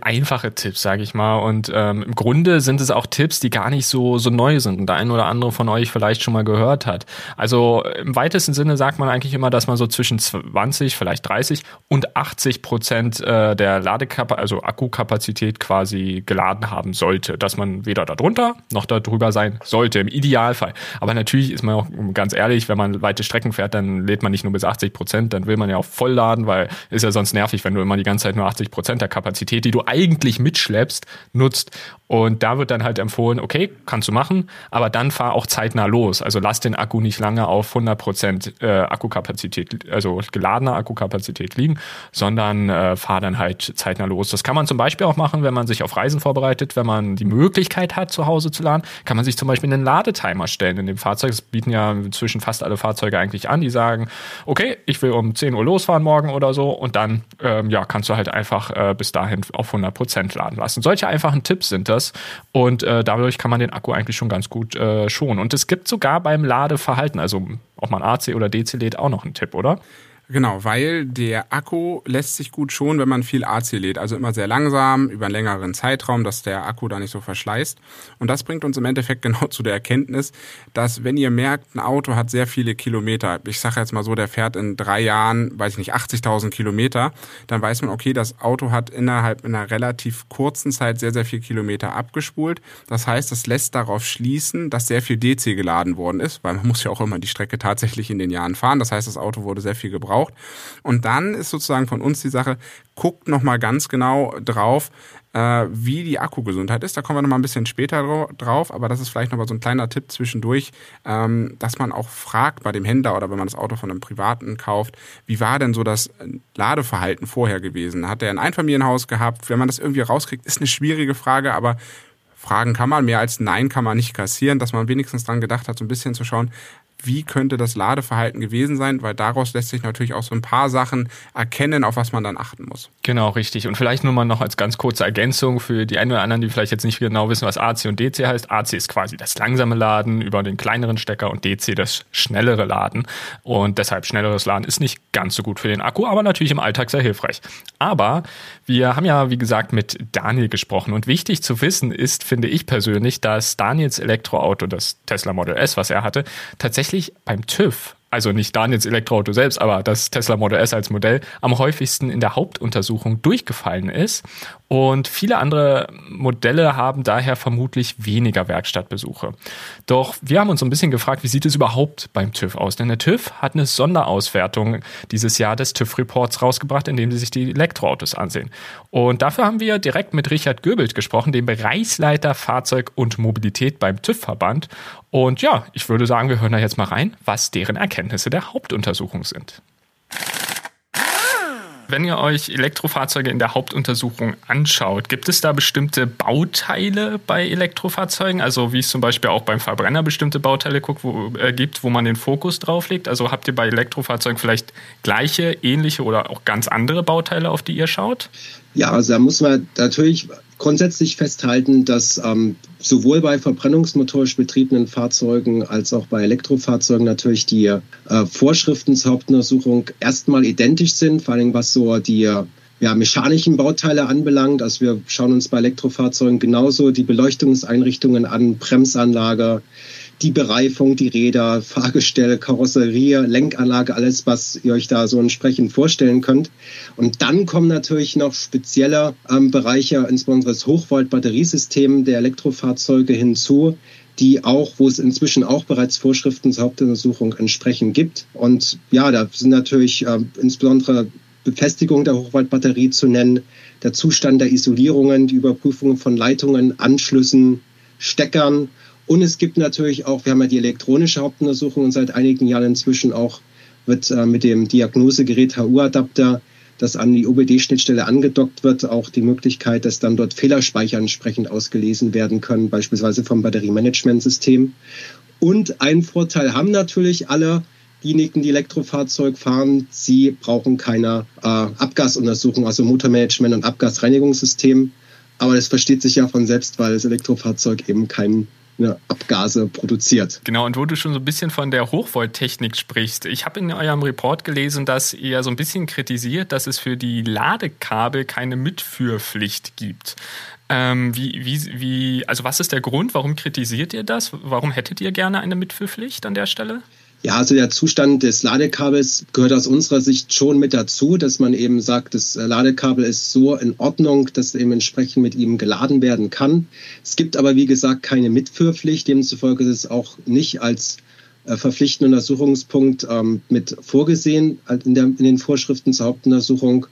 B: einfache Tipps, sage ich mal. Und ähm, im Grunde sind es auch Tipps, die gar nicht so, so neu sind und der ein oder andere von euch vielleicht schon mal gehört hat. Also im weitesten Sinne sagt man eigentlich immer, dass man so zwischen 20, vielleicht 30 und 80 Prozent äh, der Ladekapazität, also Akkukapazität quasi geladen haben sollte. Dass man weder darunter noch darüber sein sollte, im Idealfall. Aber natürlich ist man auch ganz ehrlich, wenn man weite Strecken fährt, dann lädt man nicht nur bis 80 Prozent, dann will man ja auch voll laden, weil ist ja sonst nervig, wenn du immer die ganze Zeit nur 80 Prozent der Kapazität, die du eigentlich mitschleppst, nutzt. Und da wird dann halt empfohlen, okay, kannst du machen, aber dann fahr auch zeitnah los. Also lass den Akku nicht lange auf 100 Prozent äh, Akkukapazität, also geladener Akkukapazität liegen, sondern äh, fahr dann halt zeitnah los. Das kann man zum Beispiel auch machen, wenn man sich auf Reisen vorbereitet, wenn man die Möglichkeit hat, zu Hause zu laden, kann man sich zum Beispiel einen Ladetimer stellen in dem Fahrzeug. Das bieten ja inzwischen fast alle Fahrzeuge eigentlich an. Die sagen, okay, ich will um 10 Uhr losfahren morgen oder so und dann ähm, ja, kannst du halt einfach äh, bis dahin auf 100 Prozent laden lassen. Solche einfachen Tipps sind das und äh, dadurch kann man den Akku eigentlich schon ganz gut äh, schonen. Und es gibt sogar beim Ladeverhalten, also ob man AC oder DC lädt, auch noch einen Tipp, oder?
A: Genau, weil der Akku lässt sich gut schonen, wenn man viel AC lädt. Also immer sehr langsam, über einen längeren Zeitraum, dass der Akku da nicht so verschleißt. Und das bringt uns im Endeffekt genau zu der Erkenntnis, dass wenn ihr merkt, ein Auto hat sehr viele Kilometer, ich sage jetzt mal so, der fährt in drei Jahren, weiß ich nicht, 80.000 Kilometer, dann weiß man, okay, das Auto hat innerhalb einer relativ kurzen Zeit sehr, sehr viel Kilometer abgespult. Das heißt, das lässt darauf schließen, dass sehr viel DC geladen worden ist, weil man muss ja auch immer die Strecke tatsächlich in den Jahren fahren. Das heißt, das Auto wurde sehr viel gebraucht braucht. Und dann ist sozusagen von uns die Sache, guckt nochmal ganz genau drauf, äh, wie die Akkugesundheit ist. Da kommen wir nochmal ein bisschen später drauf, aber das ist vielleicht nochmal so ein kleiner Tipp zwischendurch, ähm, dass man auch fragt bei dem Händler oder wenn man das Auto von einem Privaten kauft, wie war denn so das Ladeverhalten vorher gewesen? Hat er ein Einfamilienhaus gehabt? Wenn man das irgendwie rauskriegt, ist eine schwierige Frage, aber Fragen kann man, mehr als Nein kann man nicht kassieren, dass man wenigstens dran gedacht hat, so ein bisschen zu schauen, wie könnte das Ladeverhalten gewesen sein, weil daraus lässt sich natürlich auch so ein paar Sachen erkennen, auf was man dann achten muss.
B: Genau, richtig. Und vielleicht nur mal noch als ganz kurze Ergänzung für die einen oder anderen, die vielleicht jetzt nicht genau wissen, was AC und DC heißt. AC ist quasi das langsame Laden über den kleineren Stecker und DC das schnellere Laden. Und deshalb schnelleres Laden ist nicht ganz so gut für den Akku, aber natürlich im Alltag sehr hilfreich. Aber wir haben ja, wie gesagt, mit Daniel gesprochen und wichtig zu wissen ist, finde ich persönlich, dass Daniels Elektroauto, das Tesla Model S, was er hatte, tatsächlich tatsächlich beim TÜV also nicht Daniels Elektroauto selbst, aber das Tesla Model S als Modell am häufigsten in der Hauptuntersuchung durchgefallen ist. Und viele andere Modelle haben daher vermutlich weniger Werkstattbesuche. Doch wir haben uns so ein bisschen gefragt, wie sieht es überhaupt beim TÜV aus? Denn der TÜV hat eine Sonderauswertung dieses Jahr des TÜV-Reports rausgebracht, in dem sie sich die Elektroautos ansehen. Und dafür haben wir direkt mit Richard Göbelt gesprochen, dem Bereichsleiter Fahrzeug und Mobilität beim TÜV-Verband. Und ja, ich würde sagen, wir hören da jetzt mal rein, was deren Erkenntnisse der Hauptuntersuchung sind. Wenn ihr euch Elektrofahrzeuge in der Hauptuntersuchung anschaut, gibt es da bestimmte Bauteile bei Elektrofahrzeugen? Also wie es zum Beispiel auch beim Verbrenner bestimmte Bauteile guckt, wo, äh, gibt, wo man den Fokus drauf legt? Also habt ihr bei Elektrofahrzeugen vielleicht gleiche, ähnliche oder auch ganz andere Bauteile, auf die ihr schaut?
D: Ja, also da muss man natürlich grundsätzlich festhalten, dass ähm, sowohl bei verbrennungsmotorisch betriebenen Fahrzeugen als auch bei Elektrofahrzeugen natürlich die äh, Vorschriften zur Hauptuntersuchung erstmal identisch sind, vor allem was so die ja, mechanischen Bauteile anbelangt. Also wir schauen uns bei Elektrofahrzeugen genauso die Beleuchtungseinrichtungen an, Bremsanlage, die Bereifung, die Räder, Fahrgestelle, Karosserie, Lenkanlage, alles, was ihr euch da so entsprechend vorstellen könnt. Und dann kommen natürlich noch spezielle ähm, Bereiche, insbesondere das Hochvolt-Batteriesystem der Elektrofahrzeuge hinzu, die auch, wo es inzwischen auch bereits Vorschriften zur Hauptuntersuchung entsprechend gibt. Und ja, da sind natürlich äh, insbesondere Befestigung der Hochvoltbatterie zu nennen, der Zustand der Isolierungen, die Überprüfung von Leitungen, Anschlüssen, Steckern und es gibt natürlich auch, wir haben ja die elektronische Hauptuntersuchung und seit einigen Jahren inzwischen auch wird äh, mit dem Diagnosegerät HU-Adapter, das an die OBD-Schnittstelle angedockt wird, auch die Möglichkeit, dass dann dort Fehlerspeicher entsprechend ausgelesen werden können, beispielsweise vom Batteriemanagementsystem. Und einen Vorteil haben natürlich alle diejenigen, die Elektrofahrzeug fahren, sie brauchen keine äh, Abgasuntersuchung, also Motormanagement und Abgasreinigungssystem. Aber das versteht sich ja von selbst, weil das Elektrofahrzeug eben keinen ne, Abgase produziert.
B: Genau, und wo du schon so ein bisschen von der Hochvolttechnik sprichst. Ich habe in eurem Report gelesen, dass ihr so ein bisschen kritisiert, dass es für die Ladekabel keine Mitführpflicht gibt. Ähm, wie, wie, wie, also was ist der Grund? Warum kritisiert ihr das? Warum hättet ihr gerne eine Mitführpflicht an der Stelle?
D: Ja, also der Zustand des Ladekabels gehört aus unserer Sicht schon mit dazu, dass man eben sagt, das Ladekabel ist so in Ordnung, dass eben entsprechend mit ihm geladen werden kann. Es gibt aber, wie gesagt, keine Mitführpflicht. Demzufolge ist es auch nicht als äh, verpflichtender Untersuchungspunkt ähm, mit vorgesehen in, der, in den Vorschriften zur Hauptuntersuchung.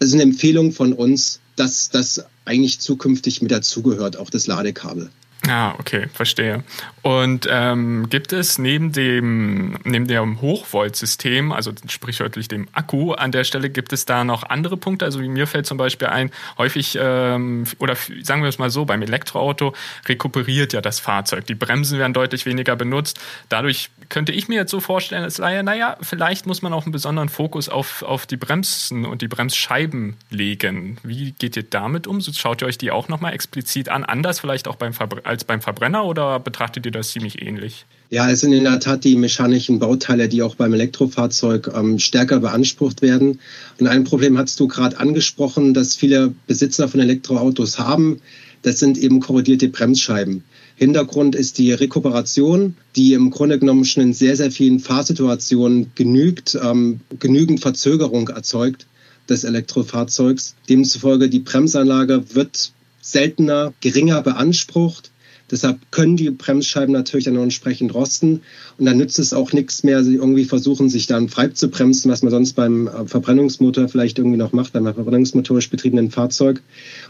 D: Es ist eine Empfehlung von uns, dass das eigentlich zukünftig mit dazugehört, auch das Ladekabel.
B: Ah, okay, verstehe. Und ähm, gibt es neben dem, neben dem Hochvoltsystem, also sprichwörtlich dem Akku, an der Stelle gibt es da noch andere Punkte? Also wie mir fällt zum Beispiel ein, häufig, ähm, oder sagen wir es mal so, beim Elektroauto rekuperiert ja das Fahrzeug. Die Bremsen werden deutlich weniger benutzt. Dadurch könnte ich mir jetzt so vorstellen, als Laie, naja, vielleicht muss man auch einen besonderen Fokus auf, auf die Bremsen und die Bremsscheiben legen. Wie geht ihr damit um? Schaut ihr euch die auch nochmal explizit an? Anders vielleicht auch beim Verbrenner? Als beim Verbrenner oder betrachtet ihr das ziemlich ähnlich?
D: Ja, es sind in der Tat die mechanischen Bauteile, die auch beim Elektrofahrzeug ähm, stärker beansprucht werden. Und ein Problem hast du gerade angesprochen, dass viele Besitzer von Elektroautos haben. Das sind eben korrodierte Bremsscheiben. Hintergrund ist die Rekuperation, die im Grunde genommen schon in sehr, sehr vielen Fahrsituationen genügt, ähm, genügend Verzögerung erzeugt des Elektrofahrzeugs. Demzufolge die Bremsanlage wird seltener, geringer beansprucht. Deshalb können die Bremsscheiben natürlich dann auch entsprechend rosten. Und dann nützt es auch nichts mehr, sie irgendwie versuchen, sich dann frei zu bremsen, was man sonst beim äh, Verbrennungsmotor vielleicht irgendwie noch macht, beim verbrennungsmotorisch betriebenen Fahrzeug.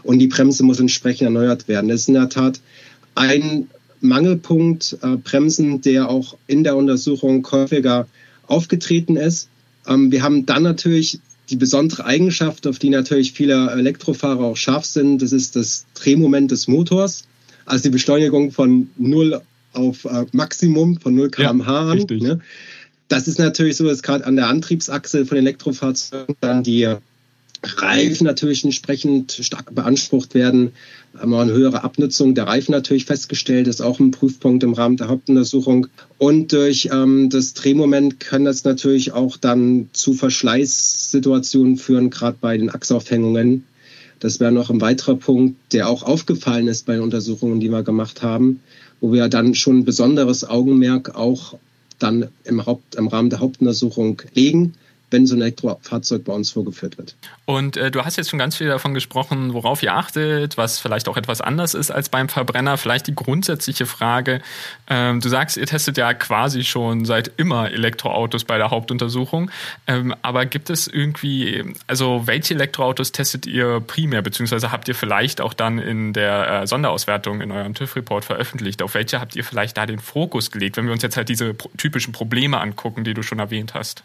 D: Und die Bremse muss entsprechend erneuert werden. Das ist in der Tat ein Mangelpunkt, äh, Bremsen, der auch in der Untersuchung häufiger aufgetreten ist. Ähm, wir haben dann natürlich die besondere Eigenschaft, auf die natürlich viele Elektrofahrer auch scharf sind, das ist das Drehmoment des Motors. Also die Beschleunigung von 0 auf äh, Maximum von 0 km/h ja, an. Ne? Das ist natürlich so, dass gerade an der Antriebsachse von Elektrofahrzeugen dann die Reifen natürlich entsprechend stark beansprucht werden. Haben wir eine höhere Abnutzung der Reifen natürlich festgestellt, ist auch ein Prüfpunkt im Rahmen der Hauptuntersuchung. Und durch ähm, das Drehmoment kann das natürlich auch dann zu Verschleißsituationen führen, gerade bei den Achsaufhängungen. Das wäre noch ein weiterer Punkt, der auch aufgefallen ist bei den Untersuchungen, die wir gemacht haben, wo wir dann schon ein besonderes Augenmerk auch dann im, Haupt, im Rahmen der Hauptuntersuchung legen wenn so ein Elektrofahrzeug bei uns vorgeführt wird.
B: Und äh, du hast jetzt schon ganz viel davon gesprochen, worauf ihr achtet, was vielleicht auch etwas anders ist als beim Verbrenner. Vielleicht die grundsätzliche Frage, ähm, du sagst, ihr testet ja quasi schon seit immer Elektroautos bei der Hauptuntersuchung, ähm, aber gibt es irgendwie, also welche Elektroautos testet ihr primär, beziehungsweise habt ihr vielleicht auch dann in der äh, Sonderauswertung in eurem TÜV-Report veröffentlicht? Auf welche habt ihr vielleicht da den Fokus gelegt, wenn wir uns jetzt halt diese typischen Probleme angucken, die du schon erwähnt hast?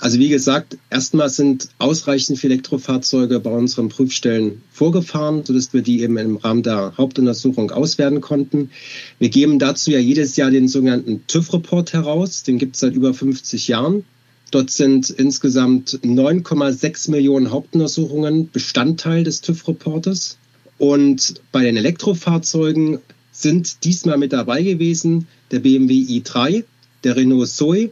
D: Also wie gesagt, erstmal sind ausreichend viele Elektrofahrzeuge bei unseren Prüfstellen vorgefahren, sodass wir die eben im Rahmen der Hauptuntersuchung auswerten konnten. Wir geben dazu ja jedes Jahr den sogenannten TÜV-Report heraus. Den gibt es seit über 50 Jahren. Dort sind insgesamt 9,6 Millionen Hauptuntersuchungen Bestandteil des TÜV-Reportes. Und bei den Elektrofahrzeugen sind diesmal mit dabei gewesen der BMW i3, der Renault Zoe,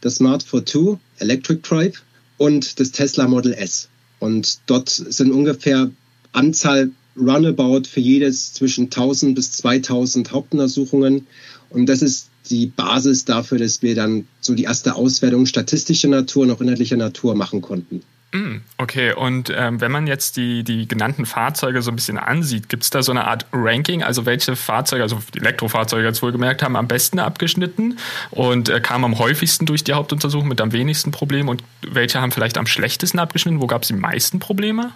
D: das Smart 42 Electric Drive und das Tesla Model S. Und dort sind ungefähr Anzahl Runabout für jedes zwischen 1000 bis 2000 Hauptuntersuchungen. Und das ist die Basis dafür, dass wir dann so die erste Auswertung statistischer Natur und auch inhaltlicher Natur machen konnten.
B: Mm, okay, und ähm, wenn man jetzt die, die genannten Fahrzeuge so ein bisschen ansieht, gibt es da so eine Art Ranking, also welche Fahrzeuge, also Elektrofahrzeuge jetzt wohlgemerkt, haben am besten abgeschnitten und äh, kamen am häufigsten durch die Hauptuntersuchung mit am wenigsten Problemen und welche haben vielleicht am schlechtesten abgeschnitten? Wo gab es die meisten Probleme?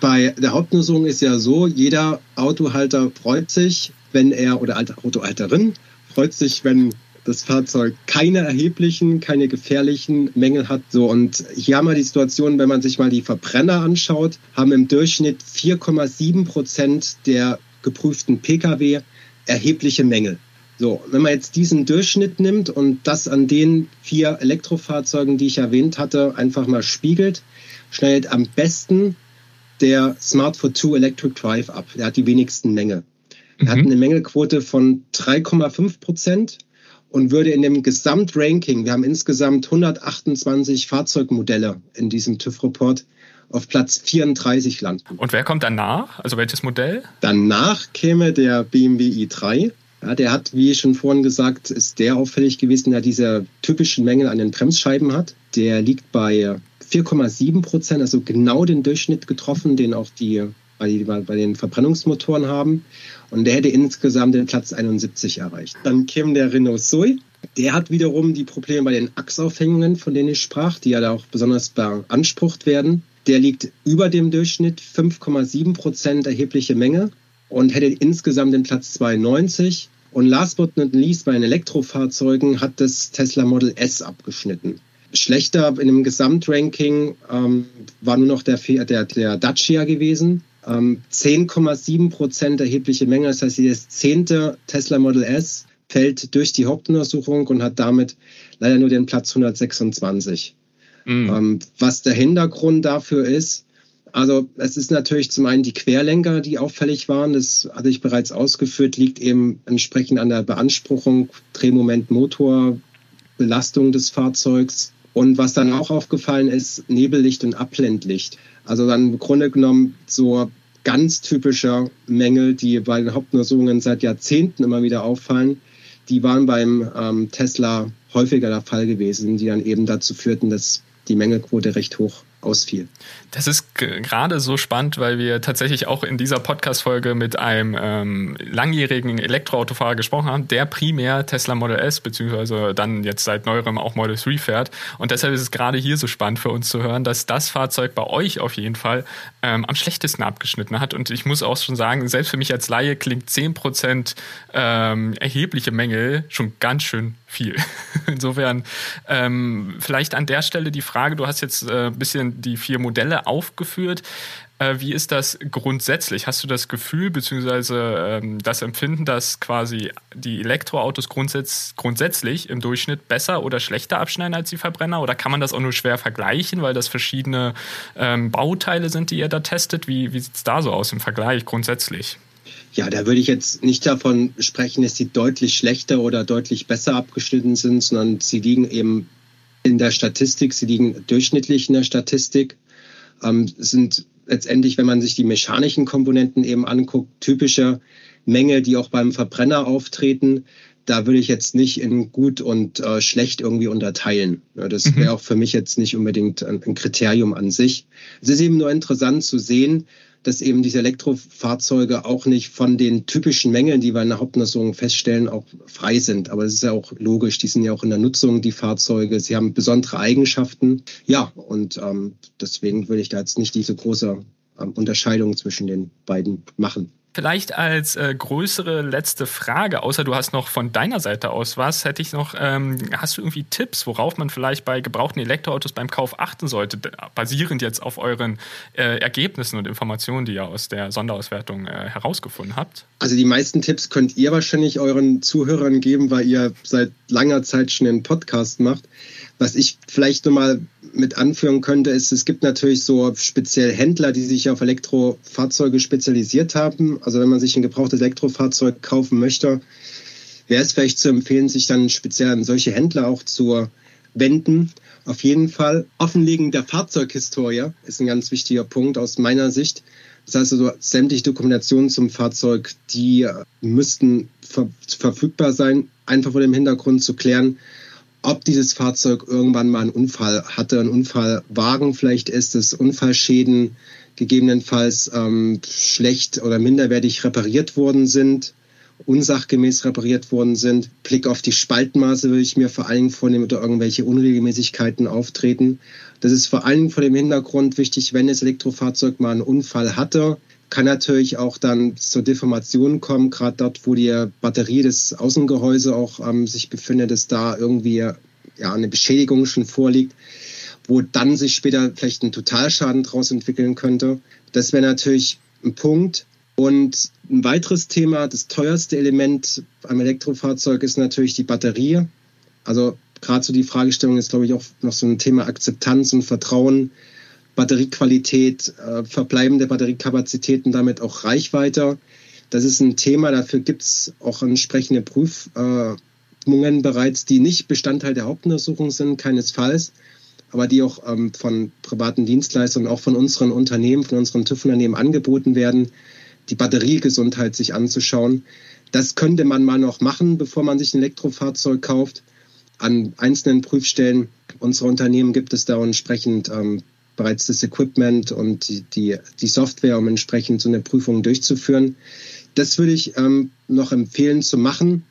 D: Bei der Hauptuntersuchung ist ja so, jeder Autohalter freut sich, wenn er oder Autohalterin freut sich, wenn das Fahrzeug keine erheblichen, keine gefährlichen Mängel hat. So, und hier haben wir die Situation, wenn man sich mal die Verbrenner anschaut, haben im Durchschnitt 4,7 Prozent der geprüften Pkw erhebliche Mängel. So, wenn man jetzt diesen Durchschnitt nimmt und das an den vier Elektrofahrzeugen, die ich erwähnt hatte, einfach mal spiegelt, schneidet am besten der Smart for 2 Electric Drive ab. Der hat die wenigsten Mängel. Er hat mhm. eine Mängelquote von 3,5 Prozent und würde in dem Gesamtranking, wir haben insgesamt 128 Fahrzeugmodelle in diesem TÜV-Report, auf Platz 34 landen.
B: Und wer kommt danach? Also welches Modell?
D: Danach käme der BMW i3. Ja, der hat, wie schon vorhin gesagt, ist der auffällig gewesen, der diese typischen Mängel an den Bremsscheiben hat. Der liegt bei 4,7 Prozent, also genau den Durchschnitt getroffen, den auch die bei, bei den Verbrennungsmotoren haben. Und der hätte insgesamt den Platz 71 erreicht. Dann käme der Renault Zoe. Der hat wiederum die Probleme bei den Achsaufhängungen, von denen ich sprach, die ja da auch besonders beansprucht werden. Der liegt über dem Durchschnitt, 5,7 Prozent erhebliche Menge und hätte insgesamt den Platz 92. Und last but not least bei den Elektrofahrzeugen hat das Tesla Model S abgeschnitten. Schlechter in dem Gesamtranking ähm, war nur noch der, der, der Dacia gewesen 10,7 ähm, Prozent erhebliche Menge. Das heißt, jedes zehnte Tesla Model S fällt durch die Hauptuntersuchung und hat damit leider nur den Platz 126. Mhm. Ähm, was der Hintergrund dafür ist, also es ist natürlich zum einen die Querlenker, die auffällig waren. Das hatte ich bereits ausgeführt, liegt eben entsprechend an der Beanspruchung, Drehmoment, Motor, Belastung des Fahrzeugs. Und was dann auch aufgefallen ist, Nebellicht und Abblendlicht. Also dann im Grunde genommen so ganz typischer Mängel, die bei den Hauptuntersuchungen seit Jahrzehnten immer wieder auffallen, die waren beim ähm, Tesla häufiger der Fall gewesen, die dann eben dazu führten, dass die Mängelquote recht hoch ausfiel.
B: Das ist gerade so spannend, weil wir tatsächlich auch in dieser Podcast-Folge mit einem ähm, langjährigen Elektroautofahrer gesprochen haben, der primär Tesla Model S beziehungsweise dann jetzt seit neuerem auch Model 3 fährt. Und deshalb ist es gerade hier so spannend für uns zu hören, dass das Fahrzeug bei euch auf jeden Fall ähm, am schlechtesten abgeschnitten hat. Und ich muss auch schon sagen, selbst für mich als Laie klingt 10% ähm, erhebliche Mängel schon ganz schön viel. Insofern ähm, vielleicht an der Stelle die Frage, du hast jetzt äh, ein bisschen die vier Modelle aufgeführt. Äh, wie ist das grundsätzlich? Hast du das Gefühl bzw. Ähm, das Empfinden, dass quasi die Elektroautos grundsätz grundsätzlich im Durchschnitt besser oder schlechter abschneiden als die Verbrenner? Oder kann man das auch nur schwer vergleichen, weil das verschiedene ähm, Bauteile sind, die ihr da testet? Wie, wie sieht es da so aus im Vergleich grundsätzlich?
D: Ja, da würde ich jetzt nicht davon sprechen, dass sie deutlich schlechter oder deutlich besser abgeschnitten sind, sondern sie liegen eben in der Statistik, sie liegen durchschnittlich in der Statistik, ähm, sind letztendlich, wenn man sich die mechanischen Komponenten eben anguckt, typische Mängel, die auch beim Verbrenner auftreten. Da würde ich jetzt nicht in gut und äh, schlecht irgendwie unterteilen. Ja, das mhm. wäre auch für mich jetzt nicht unbedingt ein, ein Kriterium an sich. Es ist eben nur interessant zu sehen, dass eben diese Elektrofahrzeuge auch nicht von den typischen Mängeln, die wir in der Hauptuntersuchung feststellen, auch frei sind. Aber es ist ja auch logisch, die sind ja auch in der Nutzung, die Fahrzeuge. Sie haben besondere Eigenschaften. Ja, und ähm, deswegen würde ich da jetzt nicht diese große ähm, Unterscheidung zwischen den beiden machen.
B: Vielleicht als äh, größere letzte Frage, außer du hast noch von deiner Seite aus was, hätte ich noch, ähm, hast du irgendwie Tipps, worauf man vielleicht bei gebrauchten Elektroautos beim Kauf achten sollte, basierend jetzt auf euren äh, Ergebnissen und Informationen, die ihr aus der Sonderauswertung äh, herausgefunden habt?
D: Also die meisten Tipps könnt ihr wahrscheinlich euren Zuhörern geben, weil ihr seit langer Zeit schon einen Podcast macht. Was ich vielleicht nochmal mit anführen könnte, ist, es gibt natürlich so speziell Händler, die sich auf Elektrofahrzeuge spezialisiert haben. Also wenn man sich ein gebrauchtes Elektrofahrzeug kaufen möchte, wäre es vielleicht zu empfehlen, sich dann speziell an solche Händler auch zu wenden. Auf jeden Fall Offenlegen der Fahrzeughistorie ist ein ganz wichtiger Punkt aus meiner Sicht. Das heißt also, sämtliche Dokumentationen zum Fahrzeug, die müssten ver verfügbar sein einfach vor dem Hintergrund zu klären, ob dieses Fahrzeug irgendwann mal einen Unfall hatte, einen Unfallwagen vielleicht ist, es Unfallschäden gegebenenfalls ähm, schlecht oder minderwertig repariert worden sind, unsachgemäß repariert worden sind. Blick auf die Spaltmaße würde ich mir vor allen Dingen vornehmen oder irgendwelche Unregelmäßigkeiten auftreten. Das ist vor allem vor dem Hintergrund wichtig, wenn das Elektrofahrzeug mal einen Unfall hatte, kann natürlich auch dann zur Deformation kommen, gerade dort, wo die Batterie des Außengehäuse auch ähm, sich befindet, dass da irgendwie ja, eine Beschädigung schon vorliegt wo dann sich später vielleicht ein Totalschaden daraus entwickeln könnte. Das wäre natürlich ein Punkt. Und ein weiteres Thema, das teuerste Element am Elektrofahrzeug ist natürlich die Batterie. Also gerade so die Fragestellung ist, glaube ich, auch noch so ein Thema Akzeptanz und Vertrauen, Batteriequalität, äh, verbleibende Batteriekapazitäten, damit auch Reichweite. Das ist ein Thema, dafür gibt es auch entsprechende Prüfungen bereits, die nicht Bestandteil der Hauptuntersuchung sind, keinesfalls aber die auch ähm, von privaten Dienstleistern, auch von unseren Unternehmen, von unseren TÜV-Unternehmen angeboten werden, die Batteriegesundheit sich anzuschauen. Das könnte man mal noch machen, bevor man sich ein Elektrofahrzeug kauft. An einzelnen Prüfstellen unserer Unternehmen gibt es da entsprechend ähm, bereits das Equipment und die, die, die, Software, um entsprechend so eine Prüfung durchzuführen. Das würde ich ähm, noch empfehlen zu machen.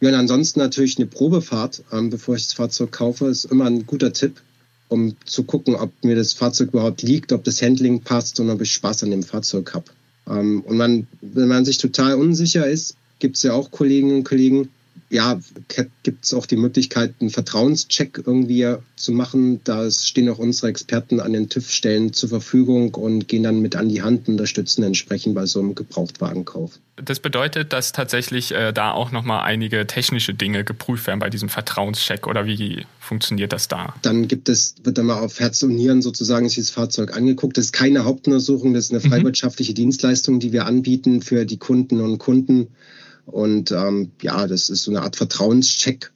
D: Ja, und ansonsten natürlich eine Probefahrt, ähm, bevor ich das Fahrzeug kaufe, ist immer ein guter Tipp um zu gucken, ob mir das Fahrzeug überhaupt liegt, ob das Handling passt und ob ich Spaß an dem Fahrzeug habe. Ähm, und man, wenn man sich total unsicher ist, gibt es ja auch Kolleginnen und Kollegen, ja, gibt es auch die Möglichkeit, einen Vertrauenscheck irgendwie zu machen. Da stehen auch unsere Experten an den TÜV-Stellen zur Verfügung und gehen dann mit an die Hand und unterstützen entsprechend bei so einem Gebrauchtwagenkauf.
B: Das bedeutet, dass tatsächlich äh, da auch nochmal einige technische Dinge geprüft werden bei diesem Vertrauenscheck oder wie funktioniert das da?
D: Dann gibt es, wird dann mal auf Herz und Nieren sozusagen sich das Fahrzeug angeguckt. Das ist keine Hauptuntersuchung, das ist eine mhm. freiwirtschaftliche mhm. Dienstleistung, die wir anbieten für die Kunden und Kunden. Und ähm, ja, das ist so eine Art Vertrauenscheck.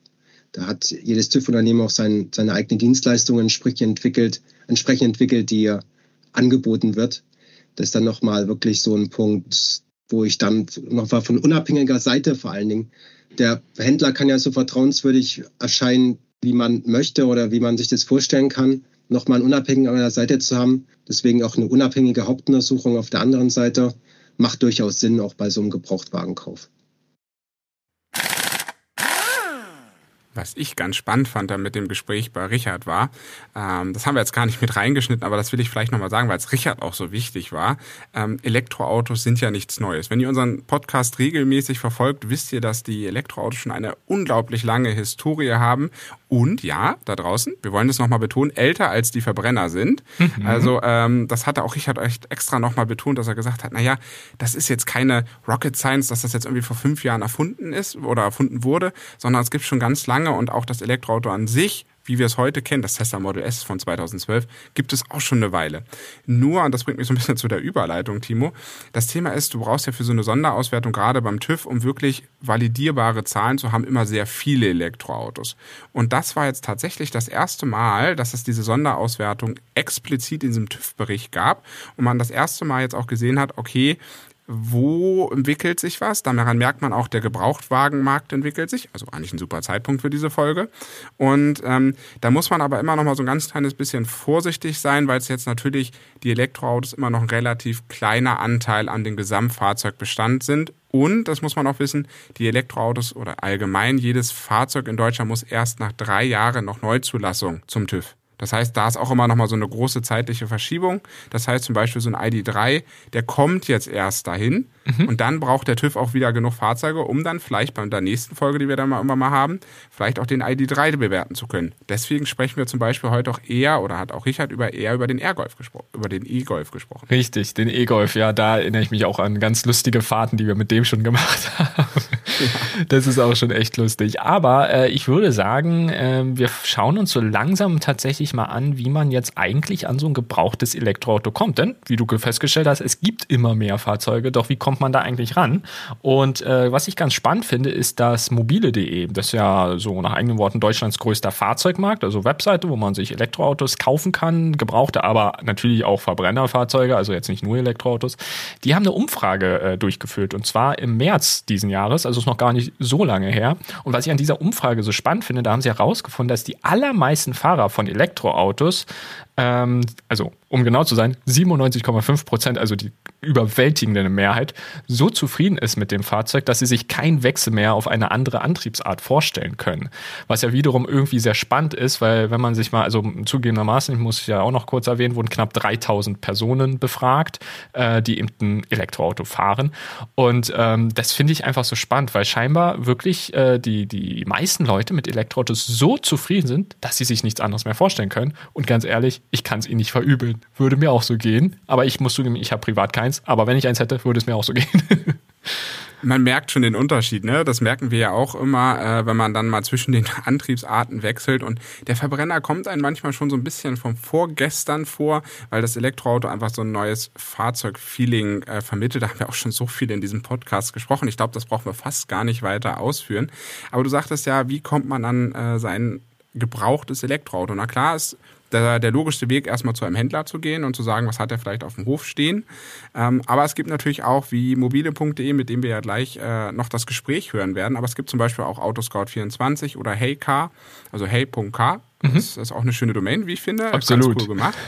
D: Da hat jedes TÜV-Unternehmen auch sein, seine eigene Dienstleistung entsprechend entwickelt, entsprechend entwickelt, die angeboten wird. Das ist dann nochmal wirklich so ein Punkt, wo ich dann nochmal von unabhängiger Seite vor allen Dingen, der Händler kann ja so vertrauenswürdig erscheinen, wie man möchte oder wie man sich das vorstellen kann, nochmal einen Unabhängigen an der Seite zu haben. Deswegen auch eine unabhängige Hauptuntersuchung auf der anderen Seite macht durchaus Sinn, auch bei so einem Gebrauchtwagenkauf.
A: Was ich ganz spannend fand da mit dem Gespräch bei Richard war, ähm, das haben wir jetzt gar nicht mit reingeschnitten, aber das will ich vielleicht nochmal sagen, weil es Richard auch so wichtig war. Ähm, Elektroautos sind ja nichts Neues. Wenn ihr unseren Podcast regelmäßig verfolgt, wisst ihr, dass die Elektroautos schon eine unglaublich lange Historie haben und ja, da draußen, wir wollen das nochmal betonen, älter als die Verbrenner sind. Mhm. Also ähm, das hatte auch Richard echt extra nochmal betont, dass er gesagt hat, naja, das ist jetzt keine Rocket Science, dass das jetzt irgendwie vor fünf Jahren erfunden ist oder erfunden wurde, sondern es gibt schon ganz lange und auch das Elektroauto an sich wie wir es heute kennen, das Tesla Model S von 2012, gibt es auch schon eine Weile. Nur, und das bringt mich so ein bisschen zu der Überleitung, Timo, das Thema ist, du brauchst ja für so eine Sonderauswertung, gerade beim TÜV, um wirklich validierbare Zahlen zu haben, immer sehr viele Elektroautos. Und das war jetzt tatsächlich das erste Mal, dass es diese Sonderauswertung explizit in diesem TÜV-Bericht gab und man das erste Mal jetzt auch gesehen hat, okay, wo entwickelt sich was. Daran merkt man auch, der Gebrauchtwagenmarkt entwickelt sich. Also eigentlich ein super Zeitpunkt für diese Folge. Und ähm, da muss man aber immer noch mal so ein ganz kleines bisschen vorsichtig sein, weil es jetzt natürlich die Elektroautos immer noch ein relativ kleiner Anteil an den Gesamtfahrzeugbestand sind. Und, das muss man auch wissen, die Elektroautos oder allgemein jedes Fahrzeug in Deutschland muss erst nach drei Jahren noch Neuzulassung zum TÜV. Das heißt, da ist auch immer noch mal so eine große zeitliche Verschiebung. Das heißt zum Beispiel so ein ID3, der kommt jetzt erst dahin mhm. und dann braucht der TÜV auch wieder genug Fahrzeuge, um dann vielleicht bei der nächsten Folge, die wir dann mal immer mal haben, vielleicht auch den ID3 bewerten zu können. Deswegen sprechen wir zum Beispiel heute auch eher oder hat auch Richard über eher über den R-Golf gesprochen, über den E-Golf gesprochen.
B: Richtig, den E-Golf. Ja, da erinnere ich mich auch an ganz lustige Fahrten, die wir mit dem schon gemacht haben. Das ist auch schon echt lustig. Aber äh, ich würde sagen, äh, wir schauen uns so langsam tatsächlich mal an, wie man jetzt eigentlich an so ein gebrauchtes Elektroauto kommt. Denn, wie du festgestellt hast, es gibt immer mehr Fahrzeuge, doch wie kommt man da eigentlich ran? Und äh, was ich ganz spannend finde, ist das mobile.de. Das ist ja so nach eigenen Worten Deutschlands größter Fahrzeugmarkt, also Webseite, wo man sich Elektroautos kaufen kann, gebrauchte, aber natürlich auch Verbrennerfahrzeuge, also jetzt nicht nur Elektroautos. Die haben eine Umfrage äh, durchgeführt und zwar im März diesen Jahres, also ist noch gar nicht so lange her. Und was ich an dieser Umfrage so spannend finde, da haben sie herausgefunden, dass die allermeisten Fahrer von Elektroautos ähm, also um genau zu sein, 97,5 Prozent, also die überwältigende Mehrheit, so zufrieden ist mit dem Fahrzeug, dass sie sich keinen Wechsel mehr auf eine andere Antriebsart vorstellen können. Was ja wiederum irgendwie sehr spannend ist, weil wenn man sich mal, also zugegebenermaßen, ich muss ja auch noch kurz erwähnen, wurden knapp 3000 Personen befragt, äh, die eben ein Elektroauto fahren. Und ähm, das finde ich einfach so spannend, weil scheinbar wirklich äh, die, die meisten Leute mit Elektroautos so zufrieden sind, dass sie sich nichts anderes mehr vorstellen können. Und ganz ehrlich, ich kann es ihnen nicht verübeln. Würde mir auch so gehen. Aber ich muss zugeben, ich habe privat keins. Aber wenn ich eins hätte, würde es mir auch so gehen.
A: Man merkt schon den Unterschied, ne? Das merken wir ja auch immer, äh, wenn man dann mal zwischen den Antriebsarten wechselt. Und der Verbrenner kommt einem manchmal schon so ein bisschen vom Vorgestern vor, weil das Elektroauto einfach so ein neues Fahrzeugfeeling äh, vermittelt. Da haben wir auch schon so viel in diesem Podcast gesprochen. Ich glaube, das brauchen wir fast gar nicht weiter ausführen. Aber du sagtest ja, wie kommt man an äh, sein gebrauchtes Elektroauto? Na klar, es der, der logischste Weg, erstmal zu einem Händler zu gehen und zu sagen, was hat er vielleicht auf dem Hof stehen. Ähm, aber es gibt natürlich auch wie mobile.de, mit dem wir ja gleich äh, noch das Gespräch hören werden. Aber es gibt zum Beispiel auch Autoscout24 oder HeyCar, also hey.car. Mhm. Das ist auch eine schöne Domain, wie ich finde.
B: Absolut.
A: Ganz cool gemacht.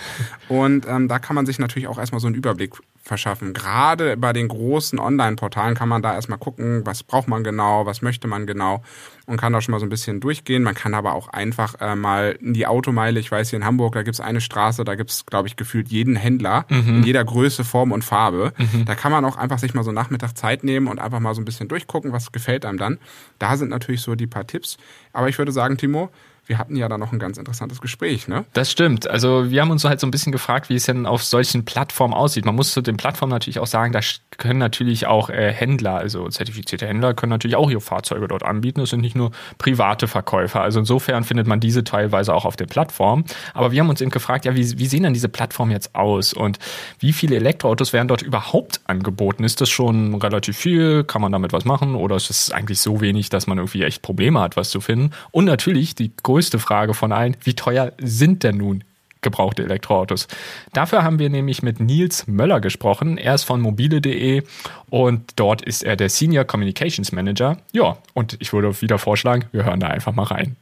A: Und ähm, da kann man sich natürlich auch erstmal so einen Überblick verschaffen. Gerade bei den großen Online-Portalen kann man da erstmal gucken, was braucht man genau, was möchte man genau und kann da schon mal so ein bisschen durchgehen. Man kann aber auch einfach äh, mal in die Automeile, ich weiß hier in Hamburg, da gibt's eine Straße, da gibt's glaube ich, gefühlt jeden Händler mhm. in jeder Größe, Form und Farbe. Mhm. Da kann man auch einfach sich mal so Nachmittag Zeit nehmen und einfach mal so ein bisschen durchgucken, was gefällt einem dann. Da sind natürlich so die paar Tipps. Aber ich würde sagen, Timo, wir hatten ja da noch ein ganz interessantes Gespräch, ne?
B: Das stimmt. Also wir haben uns halt so ein bisschen gefragt, wie es denn auf solchen Plattformen aussieht. Man muss zu den Plattformen natürlich auch sagen, da können natürlich auch äh, Händler, also zertifizierte Händler, können natürlich auch ihre Fahrzeuge dort anbieten. Das sind nicht nur private Verkäufer. Also insofern findet man diese teilweise auch auf den Plattformen. Aber wir haben uns eben gefragt, ja, wie, wie sehen denn diese Plattformen jetzt aus und wie viele Elektroautos werden dort überhaupt angeboten? Ist das schon relativ viel? Kann man damit was machen? Oder ist es eigentlich so wenig, dass man irgendwie echt Probleme hat, was zu finden? Und natürlich die größte Frage von allen, wie teuer sind denn nun gebrauchte Elektroautos. Dafür haben wir nämlich mit Nils Möller gesprochen. Er ist von mobile.de und dort ist er der Senior Communications Manager. Ja, und ich würde wieder vorschlagen, wir hören da einfach mal rein.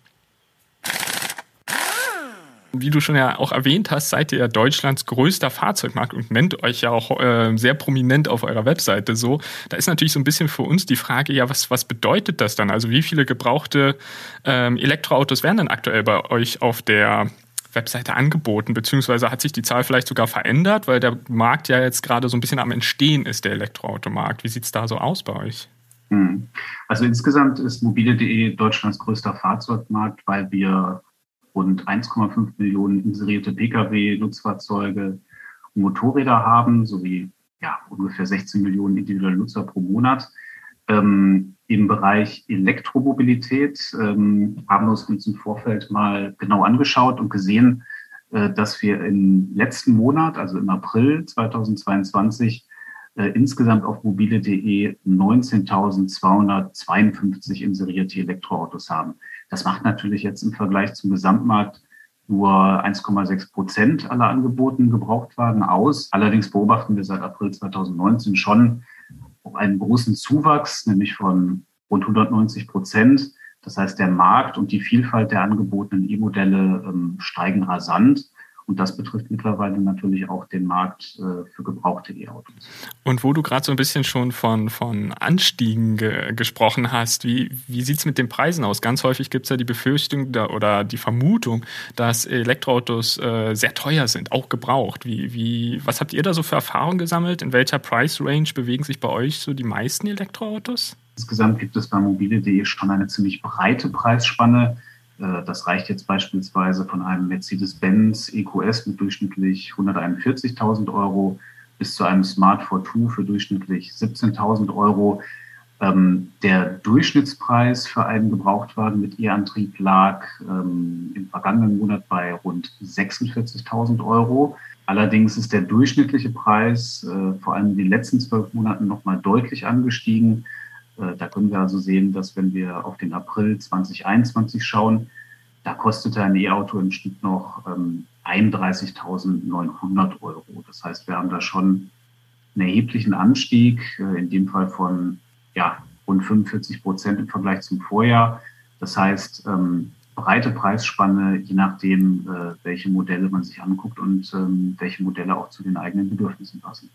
B: Wie du schon ja auch erwähnt hast, seid ihr ja Deutschlands größter Fahrzeugmarkt und nennt euch ja auch äh, sehr prominent auf eurer Webseite so. Da ist natürlich so ein bisschen für uns die Frage, ja, was, was bedeutet das dann? Also wie viele gebrauchte ähm, Elektroautos werden dann aktuell bei euch auf der Webseite angeboten, beziehungsweise hat sich die Zahl vielleicht sogar verändert, weil der Markt ja jetzt gerade so ein bisschen am Entstehen ist, der Elektroautomarkt. Wie sieht es da so aus bei euch?
E: Hm. Also insgesamt ist mobile.de Deutschlands größter Fahrzeugmarkt, weil wir rund 1,5 Millionen inserierte Pkw, Nutzfahrzeuge und Motorräder haben, sowie ja, ungefähr 16 Millionen individuelle Nutzer pro Monat. Ähm, Im Bereich Elektromobilität ähm, haben wir uns im Vorfeld mal genau angeschaut und gesehen, äh, dass wir im letzten Monat, also im April 2022, äh, insgesamt auf mobile.de 19.252 inserierte Elektroautos haben. Das macht natürlich jetzt im Vergleich zum Gesamtmarkt nur 1,6 Prozent aller angebotenen Gebrauchtwagen aus. Allerdings beobachten wir seit April 2019 schon einen großen Zuwachs, nämlich von rund 190 Prozent. Das heißt, der Markt und die Vielfalt der angebotenen E-Modelle ähm, steigen rasant. Und das betrifft mittlerweile natürlich auch den Markt äh, für gebrauchte E-Autos.
B: Und wo du gerade so ein bisschen schon von, von Anstiegen ge gesprochen hast, wie, wie sieht es mit den Preisen aus? Ganz häufig gibt es ja die Befürchtung da, oder die Vermutung, dass Elektroautos äh, sehr teuer sind, auch gebraucht. Wie, wie, was habt ihr da so für Erfahrungen gesammelt? In welcher Price Range bewegen sich bei euch so die meisten Elektroautos?
E: Insgesamt gibt es bei mobile.de schon eine ziemlich breite Preisspanne. Äh, das reicht jetzt beispielsweise von einem Mercedes-Benz EQS mit durchschnittlich 141.000 Euro bis zu einem Smart Fortwo für durchschnittlich 17.000 Euro. Ähm, der Durchschnittspreis für einen Gebrauchtwagen mit E-Antrieb lag ähm, im vergangenen Monat bei rund 46.000 Euro. Allerdings ist der durchschnittliche Preis äh, vor allem in den letzten zwölf Monaten nochmal deutlich angestiegen. Äh, da können wir also sehen, dass wenn wir auf den April 2021 schauen, da kostete ein E-Auto im Schnitt noch ähm, 31.900 Euro. Das heißt, wir haben da schon einen erheblichen Anstieg, äh, in dem Fall von ja, rund 45 Prozent im Vergleich zum Vorjahr. Das heißt, ähm, breite Preisspanne, je nachdem, äh, welche Modelle man sich anguckt und ähm, welche Modelle auch zu den eigenen Bedürfnissen passen.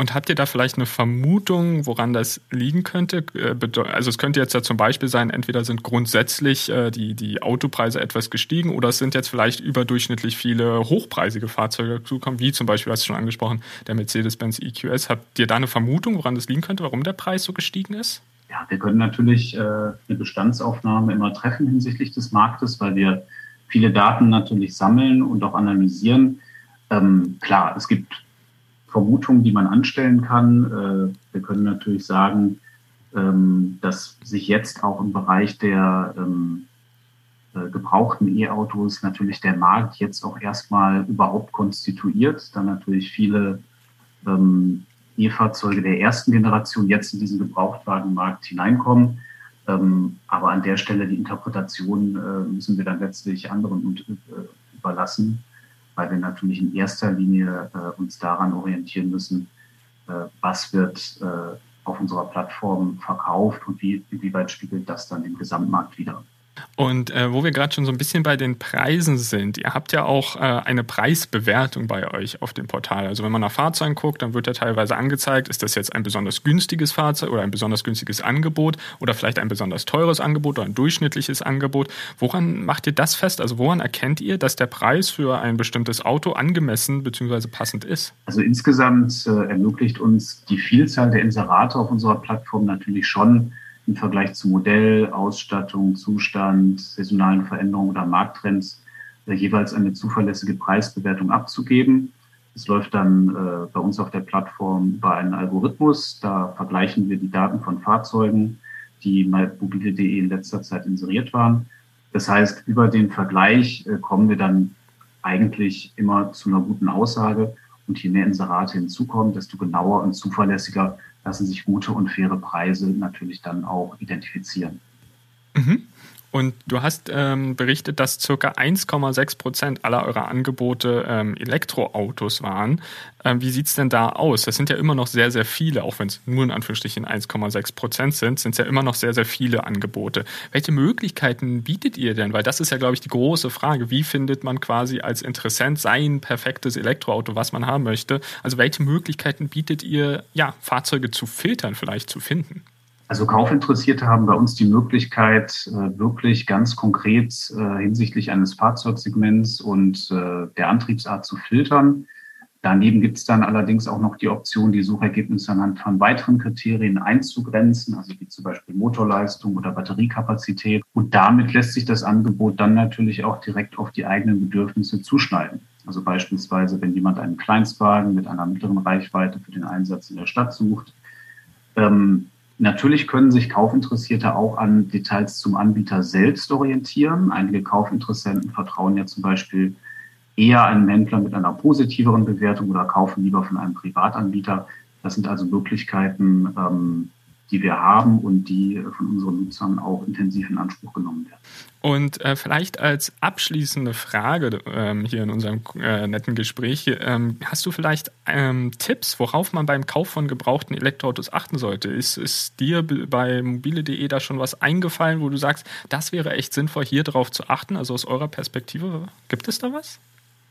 B: Und habt ihr da vielleicht eine Vermutung, woran das liegen könnte? Äh, also es könnte jetzt ja zum Beispiel sein, entweder sind grundsätzlich äh, die, die Autopreise etwas gestiegen oder es sind jetzt vielleicht überdurchschnittlich viele hochpreisige Fahrzeuge dazugekommen, wie zum Beispiel, hast du schon angesprochen, der Mercedes-Benz EQS. Habt ihr da eine Vermutung, woran das liegen könnte, warum der Preis so gestiegen ist?
E: Ja, wir können natürlich äh, eine Bestandsaufnahme immer treffen hinsichtlich des Marktes, weil wir viele Daten natürlich sammeln und auch analysieren. Ähm, klar, es gibt Vermutungen, die man anstellen kann. Äh, wir können natürlich sagen, ähm, dass sich jetzt auch im Bereich der ähm, äh, gebrauchten E-Autos natürlich der Markt jetzt auch erstmal überhaupt konstituiert, dann natürlich viele ähm, E-Fahrzeuge der ersten Generation jetzt in diesen Gebrauchtwagenmarkt hineinkommen. Ähm, aber an der Stelle die Interpretation äh, müssen wir dann letztlich anderen äh, überlassen, weil wir natürlich in erster Linie äh, uns daran orientieren müssen, äh, was wird äh, auf unserer Plattform verkauft und wie, inwieweit spiegelt das dann den Gesamtmarkt wieder.
B: Und äh, wo wir gerade schon so ein bisschen bei den Preisen sind, ihr habt ja auch äh, eine Preisbewertung bei euch auf dem Portal. Also wenn man nach Fahrzeugen guckt, dann wird ja teilweise angezeigt, ist das jetzt ein besonders günstiges Fahrzeug oder ein besonders günstiges Angebot oder vielleicht ein besonders teures Angebot oder ein durchschnittliches Angebot. Woran macht ihr das fest? Also woran erkennt ihr, dass der Preis für ein bestimmtes Auto angemessen bzw. passend ist?
E: Also insgesamt äh, ermöglicht uns die Vielzahl der Inserate auf unserer Plattform natürlich schon, im Vergleich zu Modell, Ausstattung, Zustand, saisonalen Veränderungen oder Markttrends äh, jeweils eine zuverlässige Preisbewertung abzugeben. Es läuft dann äh, bei uns auf der Plattform über einen Algorithmus. Da vergleichen wir die Daten von Fahrzeugen, die bei mobile.de in letzter Zeit inseriert waren. Das heißt, über den Vergleich äh, kommen wir dann eigentlich immer zu einer guten Aussage. Und je mehr Inserate hinzukommen, desto genauer und zuverlässiger lassen sich gute und faire Preise natürlich dann auch identifizieren.
B: Mhm. Und du hast ähm, berichtet, dass ca. 1,6 Prozent aller eurer Angebote ähm, Elektroautos waren. Ähm, wie sieht es denn da aus? Das sind ja immer noch sehr, sehr viele, auch wenn es nur in Anführungsstrichen 1,6 Prozent sind, sind es ja immer noch sehr, sehr viele Angebote. Welche Möglichkeiten bietet ihr denn? Weil das ist ja, glaube ich, die große Frage. Wie findet man quasi als Interessent sein perfektes Elektroauto, was man haben möchte? Also welche Möglichkeiten bietet ihr, ja, Fahrzeuge zu filtern, vielleicht zu finden?
E: Also Kaufinteressierte haben bei uns die Möglichkeit, äh, wirklich ganz konkret äh, hinsichtlich eines Fahrzeugsegments und äh, der Antriebsart zu filtern. Daneben gibt es dann allerdings auch noch die Option, die Suchergebnisse anhand von weiteren Kriterien einzugrenzen, also wie zum Beispiel Motorleistung oder Batteriekapazität. Und damit lässt sich das Angebot dann natürlich auch direkt auf die eigenen Bedürfnisse zuschneiden. Also beispielsweise, wenn jemand einen Kleinstwagen mit einer mittleren Reichweite für den Einsatz in der Stadt sucht, ähm, Natürlich können sich Kaufinteressierte auch an Details zum Anbieter selbst orientieren. Einige Kaufinteressenten vertrauen ja zum Beispiel eher einem Händler mit einer positiveren Bewertung oder kaufen lieber von einem Privatanbieter. Das sind also Möglichkeiten, ähm, die wir haben und die von unseren Nutzern auch intensiv in Anspruch genommen werden.
B: Und äh, vielleicht als abschließende Frage ähm, hier in unserem äh, netten Gespräch, ähm, hast du vielleicht ähm, Tipps, worauf man beim Kauf von gebrauchten Elektroautos achten sollte? Ist, ist dir bei mobile.de da schon was eingefallen, wo du sagst, das wäre echt sinnvoll, hier drauf zu achten? Also aus eurer Perspektive, gibt es da was?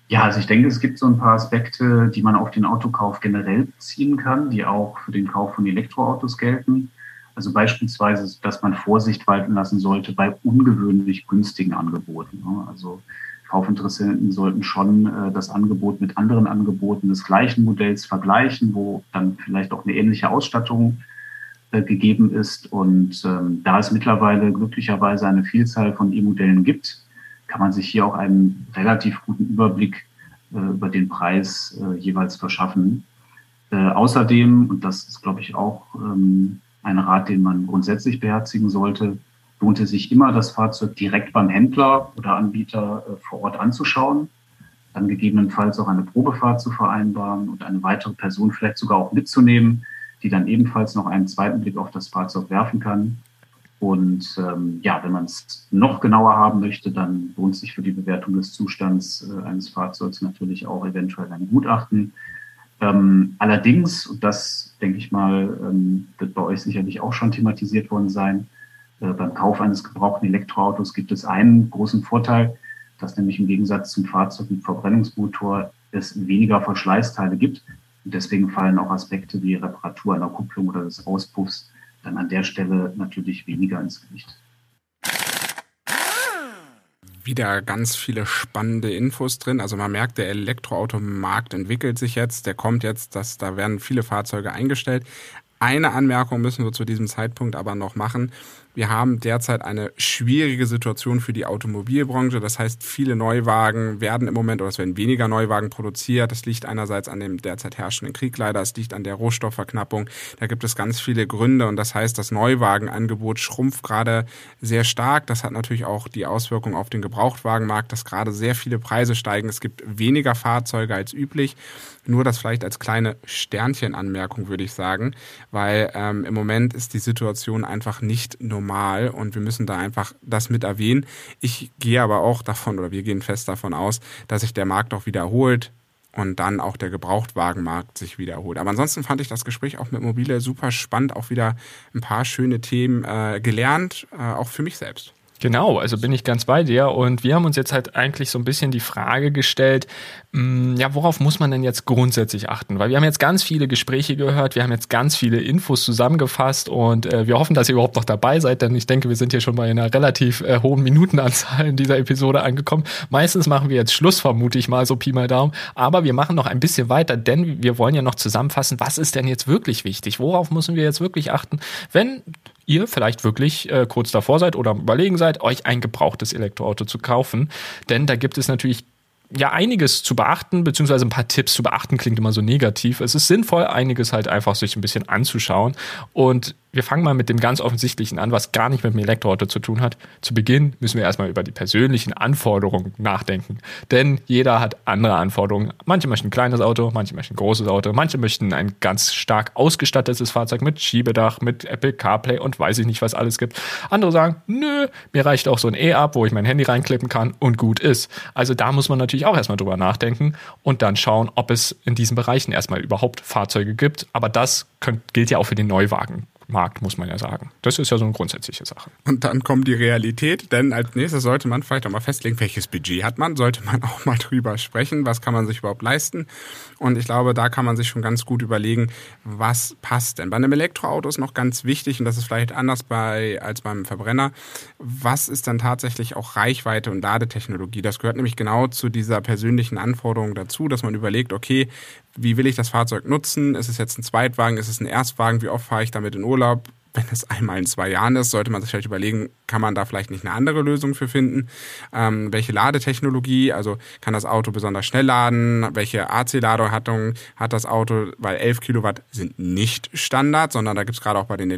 E: Ja, also ich denke, es gibt so ein paar Aspekte, die man auf den Autokauf generell beziehen kann, die auch für den Kauf von Elektroautos gelten. Also beispielsweise, dass man Vorsicht walten lassen sollte bei ungewöhnlich günstigen Angeboten. Also Kaufinteressenten sollten schon äh, das Angebot mit anderen Angeboten des gleichen Modells vergleichen, wo dann vielleicht auch eine ähnliche Ausstattung äh, gegeben ist. Und ähm, da es mittlerweile glücklicherweise eine Vielzahl von E-Modellen gibt, kann man sich hier auch einen relativ guten Überblick äh, über den Preis äh, jeweils verschaffen. Äh, außerdem, und das ist, glaube ich, auch ähm, ein Rat, den man grundsätzlich beherzigen sollte, lohnt es sich immer, das Fahrzeug direkt beim Händler oder Anbieter äh, vor Ort anzuschauen, dann gegebenenfalls auch eine Probefahrt zu vereinbaren und eine weitere Person vielleicht sogar auch mitzunehmen, die dann ebenfalls noch einen zweiten Blick auf das Fahrzeug werfen kann und ähm, ja, wenn man es noch genauer haben möchte, dann lohnt sich für die Bewertung des Zustands äh, eines Fahrzeugs natürlich auch eventuell ein Gutachten. Ähm, allerdings, und das denke ich mal, ähm, wird bei euch sicherlich auch schon thematisiert worden sein, äh, beim Kauf eines gebrauchten Elektroautos gibt es einen großen Vorteil, dass nämlich im Gegensatz zum Fahrzeug mit Verbrennungsmotor es weniger Verschleißteile gibt. Und deswegen fallen auch Aspekte wie Reparatur einer Kupplung oder des Auspuffs dann an der Stelle natürlich weniger ins Gewicht.
A: Wieder ganz viele spannende Infos drin. Also man merkt, der Elektroautomarkt entwickelt sich jetzt, der kommt jetzt, dass da werden viele Fahrzeuge eingestellt. Eine Anmerkung müssen wir zu diesem Zeitpunkt aber noch machen. Wir haben derzeit eine schwierige Situation für die Automobilbranche. Das heißt, viele Neuwagen werden im Moment oder es werden weniger Neuwagen produziert. Das liegt einerseits an dem derzeit herrschenden Krieg leider, es liegt an der Rohstoffverknappung. Da gibt es ganz viele Gründe und das heißt, das Neuwagenangebot schrumpft gerade sehr stark. Das hat natürlich auch die Auswirkung auf den Gebrauchtwagenmarkt, dass gerade sehr viele Preise steigen. Es gibt weniger Fahrzeuge als üblich. Nur das vielleicht als kleine Sternchenanmerkung würde ich sagen, weil ähm, im Moment ist die Situation einfach nicht normal und wir müssen da einfach das mit erwähnen. Ich gehe aber auch davon oder wir gehen fest davon aus, dass sich der Markt auch wiederholt und dann auch der Gebrauchtwagenmarkt sich wiederholt. Aber ansonsten fand ich das Gespräch auch mit Mobile super spannend, auch wieder ein paar schöne Themen äh, gelernt, äh, auch für mich selbst.
B: Genau, also bin ich ganz bei dir. Und wir haben uns jetzt halt eigentlich so ein bisschen die Frage gestellt, hm, ja, worauf muss man denn jetzt grundsätzlich achten? Weil wir haben jetzt ganz viele Gespräche gehört, wir haben jetzt ganz viele Infos zusammengefasst und äh, wir hoffen, dass ihr überhaupt noch dabei seid, denn ich denke, wir sind hier schon bei einer relativ äh, hohen Minutenanzahl in dieser Episode angekommen. Meistens machen wir jetzt Schluss, vermute ich mal, so Pi mal Daumen. Aber wir machen noch ein bisschen weiter, denn wir wollen ja noch zusammenfassen, was ist denn jetzt wirklich wichtig? Worauf müssen wir jetzt wirklich achten, wenn ihr vielleicht wirklich äh, kurz davor seid oder überlegen seid, euch ein gebrauchtes Elektroauto zu kaufen. Denn da gibt es natürlich ja einiges zu beachten, beziehungsweise ein paar Tipps zu beachten, klingt immer so negativ. Es ist sinnvoll, einiges halt einfach sich ein bisschen anzuschauen. Und wir fangen mal mit dem ganz offensichtlichen an, was gar nicht mit dem Elektroauto zu tun hat. Zu Beginn müssen wir erstmal über die persönlichen Anforderungen nachdenken. Denn jeder hat andere Anforderungen. Manche möchten ein kleines Auto, manche möchten ein großes Auto, manche möchten ein ganz stark ausgestattetes Fahrzeug mit Schiebedach, mit Apple CarPlay und weiß ich nicht, was alles gibt. Andere sagen, nö, mir reicht auch so ein E-Up, wo ich mein Handy reinklippen kann und gut ist. Also da muss man natürlich auch erstmal drüber nachdenken und dann schauen, ob es in diesen Bereichen erstmal überhaupt Fahrzeuge gibt. Aber das könnt, gilt ja auch für den Neuwagen. Markt, muss man ja sagen. Das ist ja so eine grundsätzliche Sache.
A: Und dann kommt die Realität, denn als nächstes sollte man vielleicht auch mal festlegen, welches Budget hat man, sollte man auch mal drüber sprechen, was kann man sich überhaupt leisten. Und ich glaube, da kann man sich schon ganz gut überlegen, was passt denn. Bei einem Elektroauto ist noch ganz wichtig, und das ist vielleicht anders bei, als beim Verbrenner, was ist dann tatsächlich auch Reichweite und Ladetechnologie? Das gehört nämlich genau zu dieser persönlichen Anforderung dazu, dass man überlegt, okay, wie will ich das Fahrzeug nutzen? Ist es jetzt ein Zweitwagen? Ist es ein Erstwagen? Wie oft fahre ich damit in Urlaub? wenn es einmal in zwei Jahren ist, sollte man sich vielleicht überlegen, kann man da vielleicht nicht eine andere Lösung für finden? Ähm, welche Ladetechnologie, also kann das Auto besonders schnell laden? Welche AC-Ladung hat das Auto? Weil 11 Kilowatt sind nicht Standard, sondern da gibt es gerade auch bei den,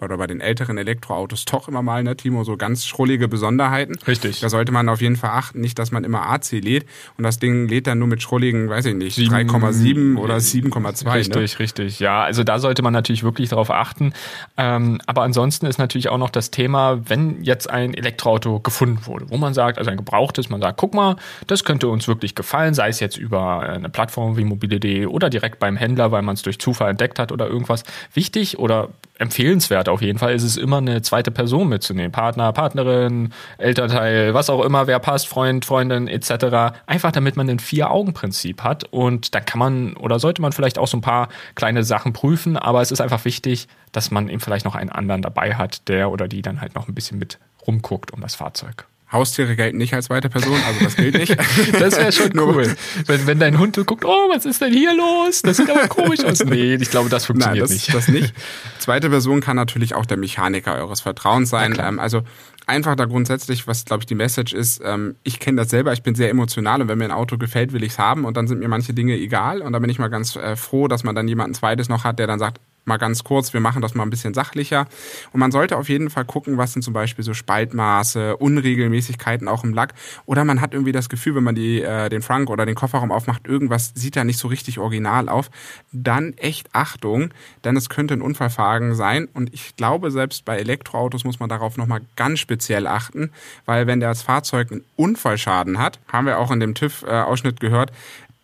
A: oder bei den älteren Elektroautos doch immer mal, ne, Timo, so ganz schrullige Besonderheiten.
B: Richtig.
A: Da sollte man auf jeden Fall achten, nicht, dass man immer AC lädt und das Ding lädt dann nur mit schrulligen, weiß ich nicht, 3,7 oder 7,2.
B: Richtig, ne? richtig. Ja, also da sollte man natürlich wirklich darauf achten. Ähm, aber ansonsten ist natürlich auch noch das Thema, wenn jetzt ein Elektroauto gefunden wurde, wo man sagt, also ein gebrauchtes, man sagt, guck mal, das könnte uns wirklich gefallen, sei es jetzt über eine Plattform wie mobile.de oder direkt beim Händler, weil man es durch Zufall entdeckt hat oder irgendwas. Wichtig oder empfehlenswert auf jeden Fall ist es immer eine zweite Person mitzunehmen. Partner, Partnerin, Elternteil, was auch immer, wer passt, Freund, Freundin etc. Einfach damit man ein Vier-Augen-Prinzip hat und dann kann man oder sollte man vielleicht auch so ein paar kleine Sachen prüfen, aber es ist einfach wichtig, dass man eben vielleicht noch einen anderen dabei hat, der oder die dann halt noch ein bisschen mit rumguckt um das Fahrzeug.
A: Haustiere gelten nicht als zweite Person, also das gilt nicht.
B: das wäre schon cool. Wenn, wenn dein Hund guckt, oh, was ist denn hier los? Das sieht aber komisch aus. Nee, ich glaube, das funktioniert
A: Nein, das,
B: nicht.
A: Das nicht. Zweite Person kann natürlich auch der Mechaniker eures Vertrauens sein. Ähm, also einfach da grundsätzlich, was glaube ich die Message ist, ähm, ich kenne das selber, ich bin sehr emotional und wenn mir ein Auto gefällt, will ich es haben und dann sind mir manche Dinge egal und da bin ich mal ganz äh, froh, dass man dann jemanden zweites noch hat, der dann sagt, mal ganz kurz, wir machen das mal ein bisschen sachlicher. Und man sollte auf jeden Fall gucken, was sind zum Beispiel so Spaltmaße, Unregelmäßigkeiten auch im Lack. Oder man hat irgendwie das Gefühl, wenn man die, äh, den Frank oder den Kofferraum aufmacht, irgendwas sieht da nicht so richtig original auf. Dann echt Achtung, denn es könnte ein Unfallfagen sein. Und ich glaube, selbst bei Elektroautos muss man darauf nochmal ganz speziell achten, weil wenn das Fahrzeug einen Unfallschaden hat, haben wir auch in dem TÜV-Ausschnitt gehört,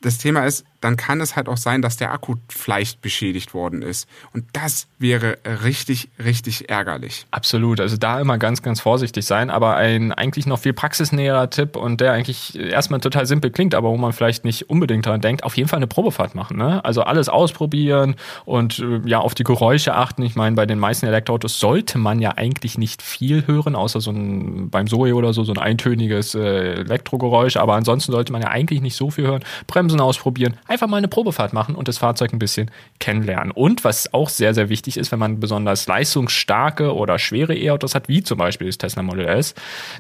A: das Thema ist, dann kann es halt auch sein, dass der Akku vielleicht beschädigt worden ist. Und das wäre richtig, richtig ärgerlich.
B: Absolut. Also da immer ganz, ganz vorsichtig sein. Aber ein eigentlich noch viel praxisnäherer Tipp und der eigentlich erstmal total simpel klingt, aber wo man vielleicht nicht unbedingt dran denkt, auf jeden Fall eine Probefahrt machen. Ne? Also alles ausprobieren und äh, ja auf die Geräusche achten. Ich meine, bei den meisten Elektroautos sollte man ja eigentlich nicht viel hören, außer so ein beim Zoe oder so so ein eintöniges äh, Elektrogeräusch. Aber ansonsten sollte man ja eigentlich nicht so viel hören. Bremsen ausprobieren einfach mal eine Probefahrt machen und das Fahrzeug ein bisschen kennenlernen. Und was auch sehr, sehr wichtig ist, wenn man besonders leistungsstarke oder schwere E-Autos hat, wie zum Beispiel das Tesla Model S,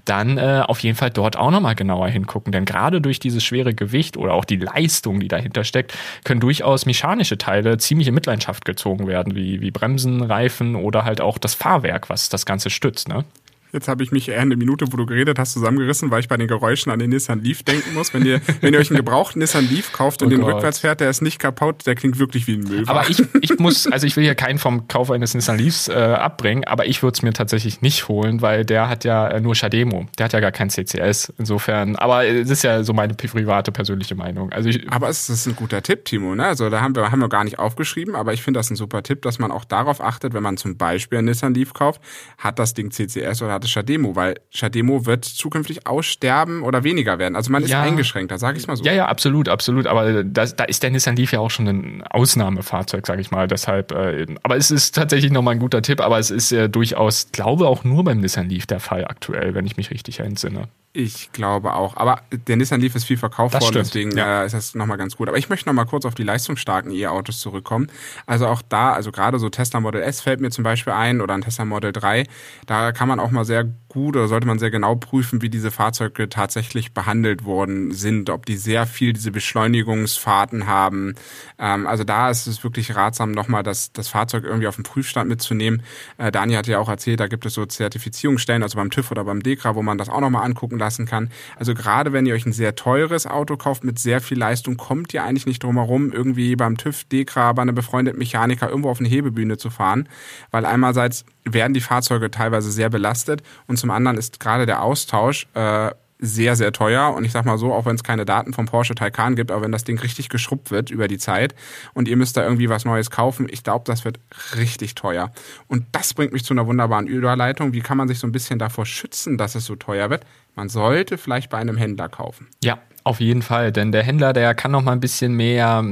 B: dann äh, auf jeden Fall dort auch nochmal genauer hingucken. Denn gerade durch dieses schwere Gewicht oder auch die Leistung, die dahinter steckt, können durchaus mechanische Teile ziemlich in Mitleidenschaft gezogen werden, wie, wie Bremsen, Reifen oder halt auch das Fahrwerk, was das Ganze stützt. Ne?
A: Jetzt habe ich mich eher eine Minute, wo du geredet hast, zusammengerissen, weil ich bei den Geräuschen an den Nissan Leaf denken muss. Wenn ihr, wenn ihr euch einen gebrauchten Nissan Leaf kauft und oh den Gott. rückwärts fährt, der ist nicht kaputt, der klingt wirklich wie ein Müll.
B: Aber ich, ich muss, also ich will hier keinen vom Kauf eines Nissan Leafs äh, abbringen, aber ich würde es mir tatsächlich nicht holen, weil der hat ja äh, nur Shademo. Der hat ja gar kein CCS. Insofern, aber es ist ja so meine private persönliche Meinung. Also ich,
A: aber es ist ein guter Tipp, Timo. Ne? Also da haben wir, haben wir gar nicht aufgeschrieben, aber ich finde das ein super Tipp, dass man auch darauf achtet, wenn man zum Beispiel einen Nissan Leaf kauft, hat das Ding CCS oder hat es Shademo, weil Shademo wird zukünftig aussterben oder weniger werden. Also man ist ja. eingeschränkter, sage ich mal so.
B: Ja, ja, absolut, absolut. Aber das, da ist der Nissan Leaf ja auch schon ein Ausnahmefahrzeug, sage ich mal. Deshalb, äh, aber es ist tatsächlich nochmal ein guter Tipp, aber es ist äh, durchaus, glaube auch nur beim Nissan Leaf der Fall aktuell, wenn ich mich richtig entsinne.
A: Ich glaube auch. Aber der Nissan Leaf ist viel verkauft das worden, stimmt. deswegen ja. äh, ist das nochmal ganz gut. Aber ich möchte nochmal kurz auf die leistungsstarken E-Autos zurückkommen. Also auch da, also gerade so Tesla Model S fällt mir zum Beispiel ein oder ein Tesla Model 3. Da kann man auch mal sehr gut oder sollte man sehr genau prüfen, wie diese Fahrzeuge tatsächlich behandelt worden sind. Ob die sehr viel diese Beschleunigungsfahrten haben. Ähm, also da ist es wirklich ratsam, nochmal das, das Fahrzeug irgendwie auf den Prüfstand mitzunehmen. Äh, Daniel hat ja auch erzählt, da gibt es so Zertifizierungsstellen, also beim TÜV oder beim DEKRA, wo man das auch nochmal angucken lassen kann. Also gerade wenn ihr euch ein sehr teures Auto kauft mit sehr viel Leistung, kommt ihr eigentlich nicht drum herum, irgendwie beim TÜV, DEKRA, bei einem befreundeten Mechaniker irgendwo auf eine Hebebühne zu fahren, weil einerseits werden die Fahrzeuge teilweise sehr belastet und zum anderen ist gerade der Austausch äh, sehr, sehr teuer. Und ich sag mal so, auch wenn es keine Daten vom Porsche Taycan gibt, aber wenn das Ding richtig geschrubbt wird über die Zeit und ihr müsst da irgendwie was Neues kaufen, ich glaube, das wird richtig teuer. Und das bringt mich zu einer wunderbaren Überleitung. Wie kann man sich so ein bisschen davor schützen, dass es so teuer wird? Man sollte vielleicht bei einem Händler kaufen.
B: Ja, auf jeden Fall, denn der Händler, der kann noch mal ein bisschen mehr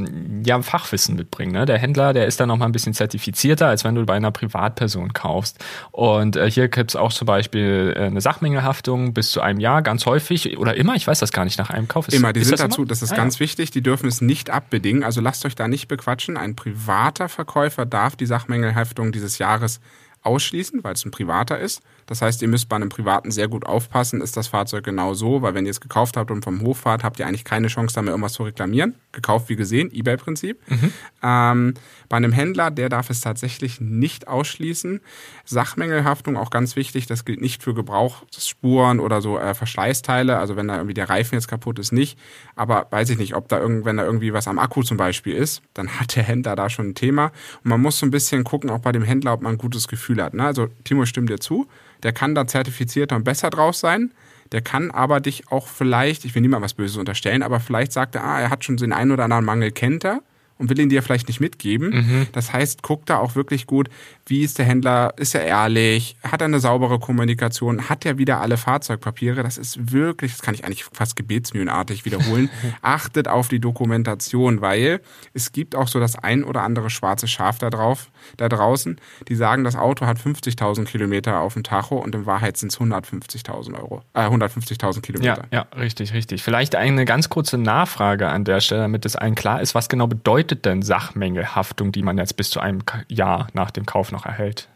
B: ja, Fachwissen mitbringen. Ne? Der Händler, der ist dann noch mal ein bisschen zertifizierter, als wenn du bei einer Privatperson kaufst. Und äh, hier gibt es auch zum Beispiel äh, eine Sachmängelhaftung bis zu einem Jahr, ganz häufig oder immer, ich weiß das gar nicht, nach einem Kauf.
A: Ist, immer, die sind das dazu, immer? das ist ah, ganz ja. wichtig, die dürfen es nicht abbedingen, also lasst euch da nicht bequatschen. Ein privater Verkäufer darf die Sachmängelhaftung dieses Jahres ausschließen, weil es ein privater ist. Das heißt, ihr müsst bei einem privaten sehr gut aufpassen, ist das Fahrzeug genau so, weil wenn ihr es gekauft habt und vom Hof fahrt, habt ihr eigentlich keine Chance, da mehr irgendwas zu reklamieren. Gekauft wie gesehen, Ebay-Prinzip. Mhm. Ähm, bei einem Händler, der darf es tatsächlich nicht ausschließen. Sachmängelhaftung auch ganz wichtig, das gilt nicht für Gebrauchsspuren oder so äh, Verschleißteile, also wenn da irgendwie der Reifen jetzt kaputt ist, nicht. Aber weiß ich nicht, ob da irgend, wenn da irgendwie was am Akku zum Beispiel ist, dann hat der Händler da schon ein Thema. Und man muss so ein bisschen gucken, auch bei dem Händler, ob man ein gutes Gefühl hat. Ne? Also Timo stimmt dir zu der kann da zertifizierter und besser drauf sein. Der kann aber dich auch vielleicht, ich will niemandem was Böses unterstellen, aber vielleicht sagt er, ah, er hat schon den einen oder anderen Mangel, kennt er und will ihn dir vielleicht nicht mitgeben. Mhm. Das heißt, guck da auch wirklich gut, wie ist der Händler, ist er ehrlich, hat er eine saubere Kommunikation, hat er wieder alle Fahrzeugpapiere. Das ist wirklich, das kann ich eigentlich fast gebetsmühlenartig wiederholen. Achtet auf die Dokumentation, weil es gibt auch so das ein oder andere schwarze Schaf da drauf, da draußen, die sagen, das Auto hat 50.000 Kilometer auf dem Tacho und in Wahrheit sind es 150.000 Euro, äh, 150.000 Kilometer.
B: Ja, ja, richtig, richtig. Vielleicht eine ganz kurze Nachfrage an der Stelle, damit es allen klar ist, was genau bedeutet bedeutet denn Sachmängelhaftung, die man jetzt bis zu einem Jahr nach dem Kauf noch erhält?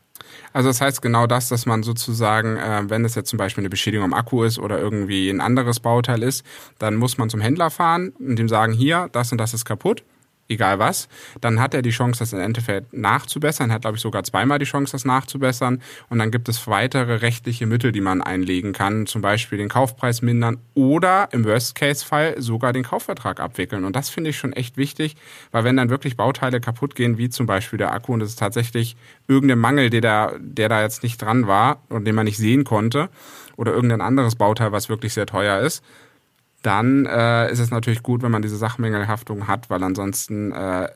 A: Also das heißt genau das, dass man sozusagen, äh, wenn es jetzt zum Beispiel eine Beschädigung am Akku ist oder irgendwie ein anderes Bauteil ist, dann muss man zum Händler fahren und ihm sagen, hier, das und das ist kaputt egal was, dann hat er die Chance, das im Endeffekt nachzubessern, hat, glaube ich, sogar zweimal die Chance, das nachzubessern. Und dann gibt es weitere rechtliche Mittel, die man einlegen kann, zum Beispiel den Kaufpreis mindern oder im Worst-Case-Fall sogar den Kaufvertrag abwickeln. Und das finde ich schon echt wichtig, weil wenn dann wirklich Bauteile kaputt gehen, wie zum Beispiel der Akku, und es ist tatsächlich irgendein Mangel, der da, der da jetzt nicht dran war und den man nicht sehen konnte, oder irgendein anderes Bauteil, was wirklich sehr teuer ist, dann äh, ist es natürlich gut, wenn man diese Sachmängelhaftung hat, weil ansonsten äh,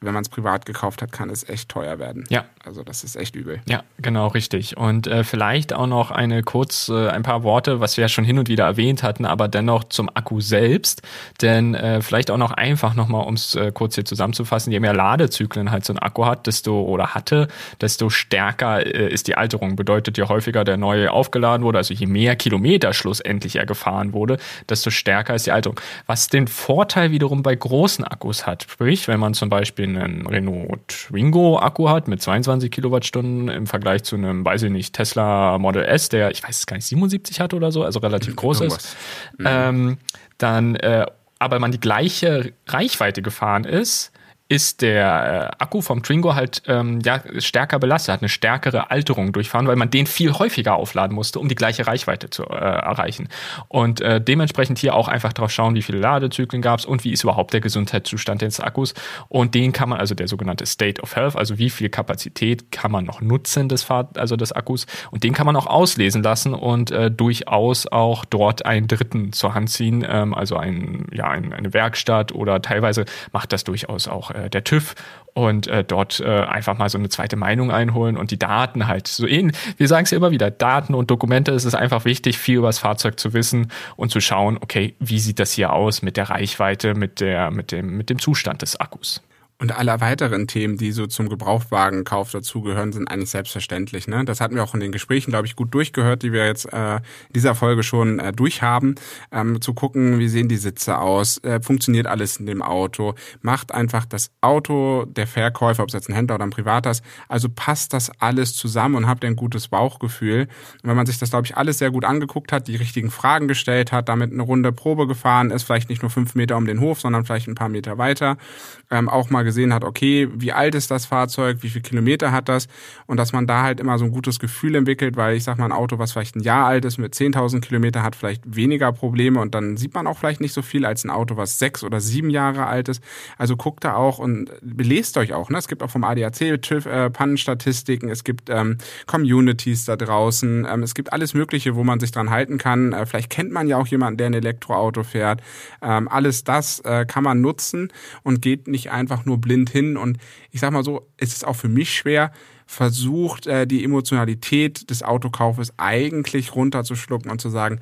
A: wenn man es privat gekauft hat, kann es echt teuer werden.
B: Ja.
A: Also das ist echt übel.
B: Ja, genau, richtig. Und äh, vielleicht auch noch eine kurz, äh, ein paar Worte, was wir ja schon hin und wieder erwähnt hatten, aber dennoch zum Akku selbst. Denn äh, vielleicht auch noch einfach nochmal, um es äh, kurz hier zusammenzufassen, je mehr Ladezyklen halt so ein Akku hat, desto oder hatte, desto stärker äh, ist die Alterung. Bedeutet, je häufiger der neue aufgeladen wurde, also je mehr Kilometer schlussendlich er gefahren wurde, desto stärker ist die Alterung. Was den Vorteil wiederum bei großen Akkus hat. Sprich, wenn man zum Beispiel einen Renault Twingo Akku hat mit 22 Kilowattstunden im Vergleich zu einem, weiß ich nicht, Tesla Model S, der, ich weiß es gar nicht, 77 hat oder so, also relativ groß Irgendwas. ist, ähm, dann, äh, aber man die gleiche Reichweite gefahren ist, ist der äh, Akku vom Twingo halt ähm, ja, stärker belastet, hat eine stärkere Alterung durchfahren, weil man den viel häufiger aufladen musste, um die gleiche Reichweite zu äh, erreichen. Und äh, dementsprechend hier auch einfach drauf schauen, wie viele Ladezyklen gab es und wie ist überhaupt der Gesundheitszustand des Akkus. Und den kann man, also der sogenannte State of Health, also wie viel Kapazität kann man noch nutzen des Fahr also des Akkus. Und den kann man auch auslesen lassen und äh, durchaus auch dort einen Dritten zur Hand ziehen, ähm, also ein, ja, ein, eine Werkstatt oder teilweise macht das durchaus auch äh, der TÜV und äh, dort äh, einfach mal so eine zweite Meinung einholen und die Daten halt so ähnlich. Wir sagen es ja immer wieder, Daten und Dokumente, es ist einfach wichtig, viel über das Fahrzeug zu wissen und zu schauen, okay, wie sieht das hier aus mit der Reichweite, mit der, mit dem, mit dem Zustand des Akkus.
A: Und alle weiteren Themen, die so zum Gebrauchtwagenkauf dazugehören, sind eigentlich selbstverständlich. Ne? Das hatten wir auch in den Gesprächen, glaube ich, gut durchgehört, die wir jetzt äh, in dieser Folge schon äh, durchhaben. Ähm, zu gucken, wie sehen die Sitze aus, äh, funktioniert alles in dem Auto, macht einfach das Auto der Verkäufer, ob es jetzt ein Händler oder ein privater ist, also passt das alles zusammen und habt ihr ein gutes Bauchgefühl. Und wenn man sich das, glaube ich, alles sehr gut angeguckt hat, die richtigen Fragen gestellt hat, damit eine Runde Probe gefahren ist, vielleicht nicht nur fünf Meter um den Hof, sondern vielleicht ein paar Meter weiter, ähm, auch mal gesehen hat, okay, wie alt ist das Fahrzeug, wie viele Kilometer hat das und dass man da halt immer so ein gutes Gefühl entwickelt, weil ich sag mal, ein Auto, was vielleicht ein Jahr alt ist mit 10.000 Kilometer, hat vielleicht weniger Probleme und dann sieht man auch vielleicht nicht so viel als ein Auto, was sechs oder sieben Jahre alt ist. Also guckt da auch und belest euch auch. Ne? Es gibt auch vom ADAC TÜV äh, Pannenstatistiken, es gibt ähm, Communities da draußen, ähm, es gibt alles Mögliche, wo man sich dran halten kann. Äh, vielleicht kennt man ja auch jemanden, der ein Elektroauto fährt. Ähm, alles das äh, kann man nutzen und geht nicht einfach nur blind hin. Und ich sag mal so, es ist auch für mich schwer, versucht, äh, die Emotionalität des Autokaufes eigentlich runterzuschlucken und zu sagen,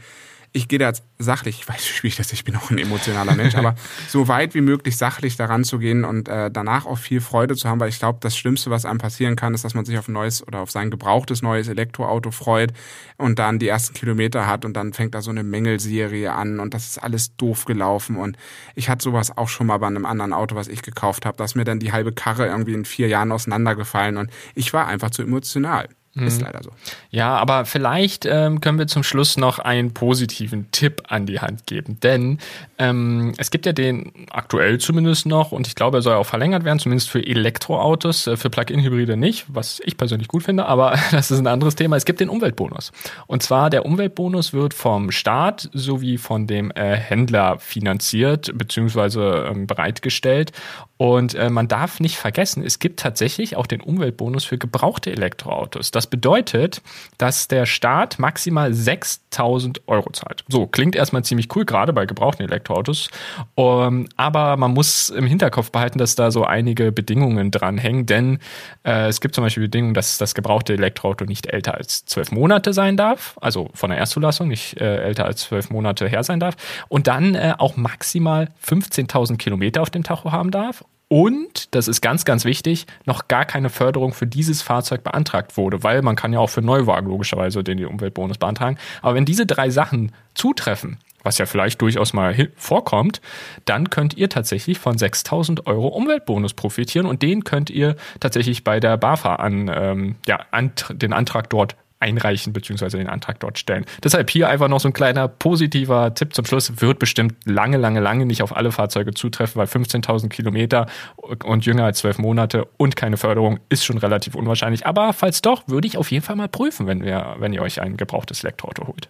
A: ich gehe da jetzt sachlich, ich weiß, wie schwierig das ist, ich bin auch ein emotionaler Mensch, aber so weit wie möglich sachlich daran zu gehen und äh, danach auch viel Freude zu haben, weil ich glaube, das Schlimmste, was einem passieren kann, ist, dass man sich auf ein neues oder auf sein gebrauchtes neues Elektroauto freut und dann die ersten Kilometer hat und dann fängt da so eine Mängelserie an und das ist alles doof gelaufen und ich hatte sowas auch schon mal bei einem anderen Auto, was ich gekauft habe, dass mir dann die halbe Karre irgendwie in vier Jahren auseinandergefallen und ich war einfach zu emotional. Ist mhm. leider so.
B: Ja, aber vielleicht ähm, können wir zum Schluss noch einen positiven Tipp an die Hand geben. Denn ähm, es gibt ja den aktuell zumindest noch, und ich glaube, er soll auch verlängert werden, zumindest für Elektroautos, äh, für Plug-in-Hybride nicht, was ich persönlich gut finde, aber das ist ein anderes Thema. Es gibt den Umweltbonus. Und zwar der Umweltbonus wird vom Staat sowie von dem äh, Händler finanziert bzw. Ähm, bereitgestellt. Und äh, man darf nicht vergessen, es gibt tatsächlich auch den Umweltbonus für gebrauchte Elektroautos. Das bedeutet, dass der Staat maximal 6000 Euro zahlt. So, klingt erstmal ziemlich cool, gerade bei gebrauchten Elektroautos. Um, ähm, aber man muss im Hinterkopf behalten, dass da so einige Bedingungen dranhängen, denn äh, es gibt zum Beispiel Bedingungen, dass das gebrauchte Elektroauto nicht älter als zwölf Monate sein darf, also von der Erstzulassung nicht äh, älter als zwölf Monate her sein darf und dann äh, auch maximal 15.000 Kilometer auf dem Tacho haben darf und, das ist ganz, ganz wichtig, noch gar keine Förderung für dieses Fahrzeug beantragt wurde, weil man kann ja auch für Neuwagen logischerweise den Umweltbonus beantragen. Aber wenn diese drei Sachen zutreffen, was ja vielleicht durchaus mal vorkommt, dann könnt ihr tatsächlich von 6000 Euro Umweltbonus profitieren und den könnt ihr tatsächlich bei der BAFA an, ähm, ja, an den Antrag dort einreichen bzw. den Antrag dort stellen. Deshalb hier einfach noch so ein kleiner positiver Tipp zum Schluss. Wird bestimmt lange, lange, lange nicht auf alle Fahrzeuge zutreffen, weil 15.000 Kilometer und jünger als zwölf Monate und keine Förderung ist schon relativ unwahrscheinlich. Aber falls doch, würde ich auf jeden Fall mal prüfen, wenn, wir, wenn ihr euch ein gebrauchtes Elektroauto holt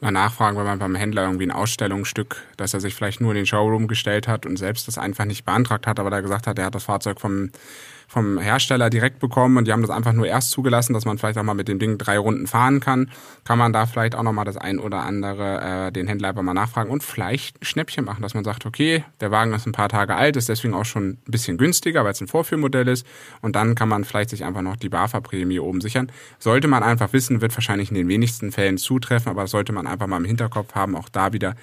A: mal nachfragen, wenn man beim Händler irgendwie ein Ausstellungsstück, dass er sich vielleicht nur in den Showroom gestellt hat und selbst das einfach nicht beantragt hat, aber da gesagt hat, er hat das Fahrzeug vom vom Hersteller direkt bekommen und die haben das einfach nur erst zugelassen, dass man vielleicht auch mal mit dem Ding drei Runden fahren kann, kann man da vielleicht auch nochmal das ein oder andere äh, den Händler einfach mal nachfragen und vielleicht ein Schnäppchen machen, dass man sagt, okay, der Wagen ist ein paar Tage alt, ist deswegen auch schon ein bisschen günstiger, weil es ein Vorführmodell ist und dann kann man vielleicht sich einfach noch die BAFA-Prämie oben sichern. Sollte man einfach wissen, wird wahrscheinlich in den wenigsten Fällen zutreffen, aber sollte man einfach mal im Hinterkopf haben, auch da wieder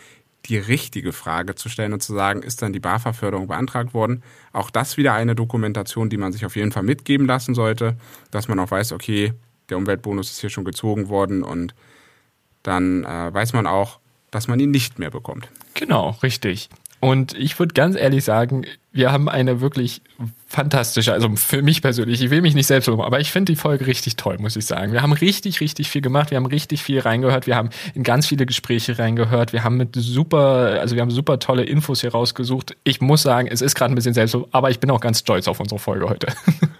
A: die richtige Frage zu stellen und zu sagen, ist dann die BAFA-Förderung beantragt worden? Auch das wieder eine Dokumentation, die man sich auf jeden Fall mitgeben lassen sollte, dass man auch weiß, okay, der Umweltbonus ist hier schon gezogen worden und dann äh, weiß man auch, dass man ihn nicht mehr bekommt.
B: Genau, richtig. Und ich würde ganz ehrlich sagen, wir haben eine wirklich fantastische, also für mich persönlich, ich will mich nicht selbst loben, aber ich finde die Folge richtig toll, muss ich sagen. Wir haben richtig, richtig viel gemacht, wir haben richtig viel reingehört, wir haben in ganz viele Gespräche reingehört, wir haben mit super, also wir haben super tolle Infos hier rausgesucht. Ich muss sagen, es ist gerade ein bisschen selbstlob, aber ich bin auch ganz stolz auf unsere Folge heute.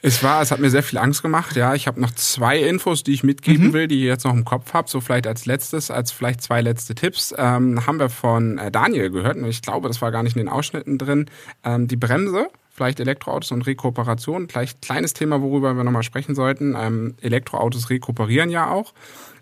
A: Es war, es hat mir sehr viel Angst gemacht. Ja, ich habe noch zwei Infos, die ich mitgeben mhm. will, die ich jetzt noch im Kopf habe. So vielleicht als letztes, als vielleicht zwei letzte Tipps. Ähm, haben wir von äh, Daniel gehört. Und ich glaube, das war gar nicht in den Ausschnitten drin. Ähm, die Bremse, vielleicht Elektroautos und Rekuperation. Vielleicht kleines Thema, worüber wir nochmal sprechen sollten. Ähm, Elektroautos rekuperieren ja auch.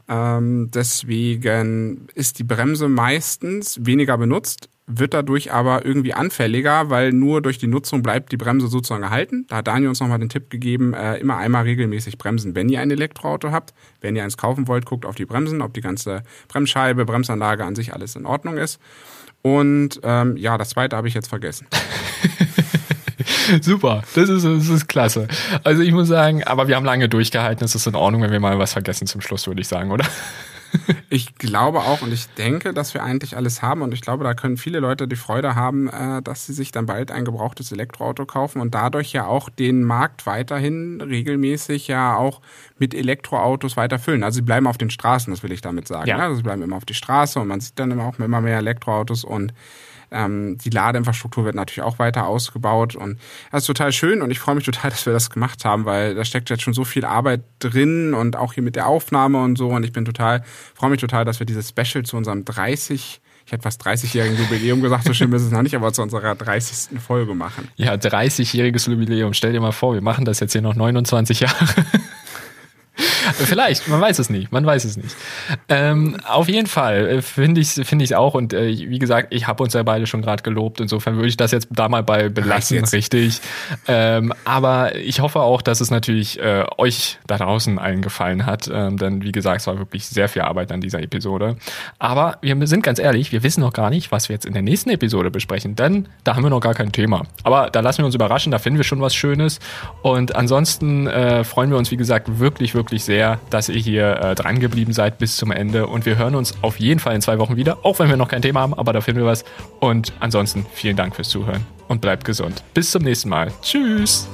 A: Ähm, deswegen ist die Bremse meistens weniger benutzt wird dadurch aber irgendwie anfälliger, weil nur durch die Nutzung bleibt die Bremse sozusagen erhalten. Da hat Daniel uns nochmal den Tipp gegeben, äh, immer einmal regelmäßig bremsen, wenn ihr ein Elektroauto habt. Wenn ihr eins kaufen wollt, guckt auf die Bremsen, ob die ganze Bremsscheibe, Bremsanlage an sich alles in Ordnung ist. Und ähm, ja, das zweite habe ich jetzt vergessen.
B: Super, das ist, das ist klasse. Also ich muss sagen, aber wir haben lange durchgehalten, es ist in Ordnung, wenn wir mal was vergessen zum Schluss, würde ich sagen, oder?
A: Ich glaube auch und ich denke, dass wir eigentlich alles haben und ich glaube, da können viele Leute die Freude haben, äh, dass sie sich dann bald ein gebrauchtes Elektroauto kaufen und dadurch ja auch den Markt weiterhin regelmäßig ja auch mit Elektroautos weiter füllen. Also sie bleiben auf den Straßen, das will ich damit sagen. Ja. Also sie bleiben immer auf die Straße und man sieht dann immer auch immer mehr Elektroautos und ähm, die Ladeinfrastruktur wird natürlich auch weiter ausgebaut und das ist total schön und ich freue mich total, dass wir das gemacht haben, weil da steckt jetzt schon so viel Arbeit drin und auch hier mit der Aufnahme und so und ich bin total, freue mich total, dass wir dieses Special zu unserem 30 ich hätte fast 30-jährigen Jubiläum gesagt, so schlimm ist es noch nicht, aber zu unserer 30. Folge machen.
B: Ja, 30-jähriges Jubiläum. Stell dir mal vor, wir machen das jetzt hier noch 29 Jahre. Vielleicht, man weiß es nicht, man weiß es nicht. Ähm, auf jeden Fall äh, finde ich es find ich's auch und äh, wie gesagt, ich habe uns ja beide schon gerade gelobt, insofern würde ich das jetzt da mal bei belassen, richtig. Ähm, aber ich hoffe auch, dass es natürlich äh, euch da draußen allen gefallen hat, ähm, denn wie gesagt, es war wirklich sehr viel Arbeit an dieser Episode. Aber wir sind ganz ehrlich, wir wissen noch gar nicht, was wir jetzt in der nächsten Episode besprechen, denn da haben wir noch gar kein Thema. Aber da lassen wir uns überraschen, da finden wir schon was Schönes und ansonsten äh, freuen wir uns, wie gesagt, wirklich, wirklich sehr sehr, dass ihr hier äh, dran geblieben seid bis zum Ende. Und wir hören uns auf jeden Fall in zwei Wochen wieder, auch wenn wir noch kein Thema haben, aber da finden wir was. Und ansonsten vielen Dank fürs Zuhören und bleibt gesund. Bis zum nächsten Mal. Tschüss.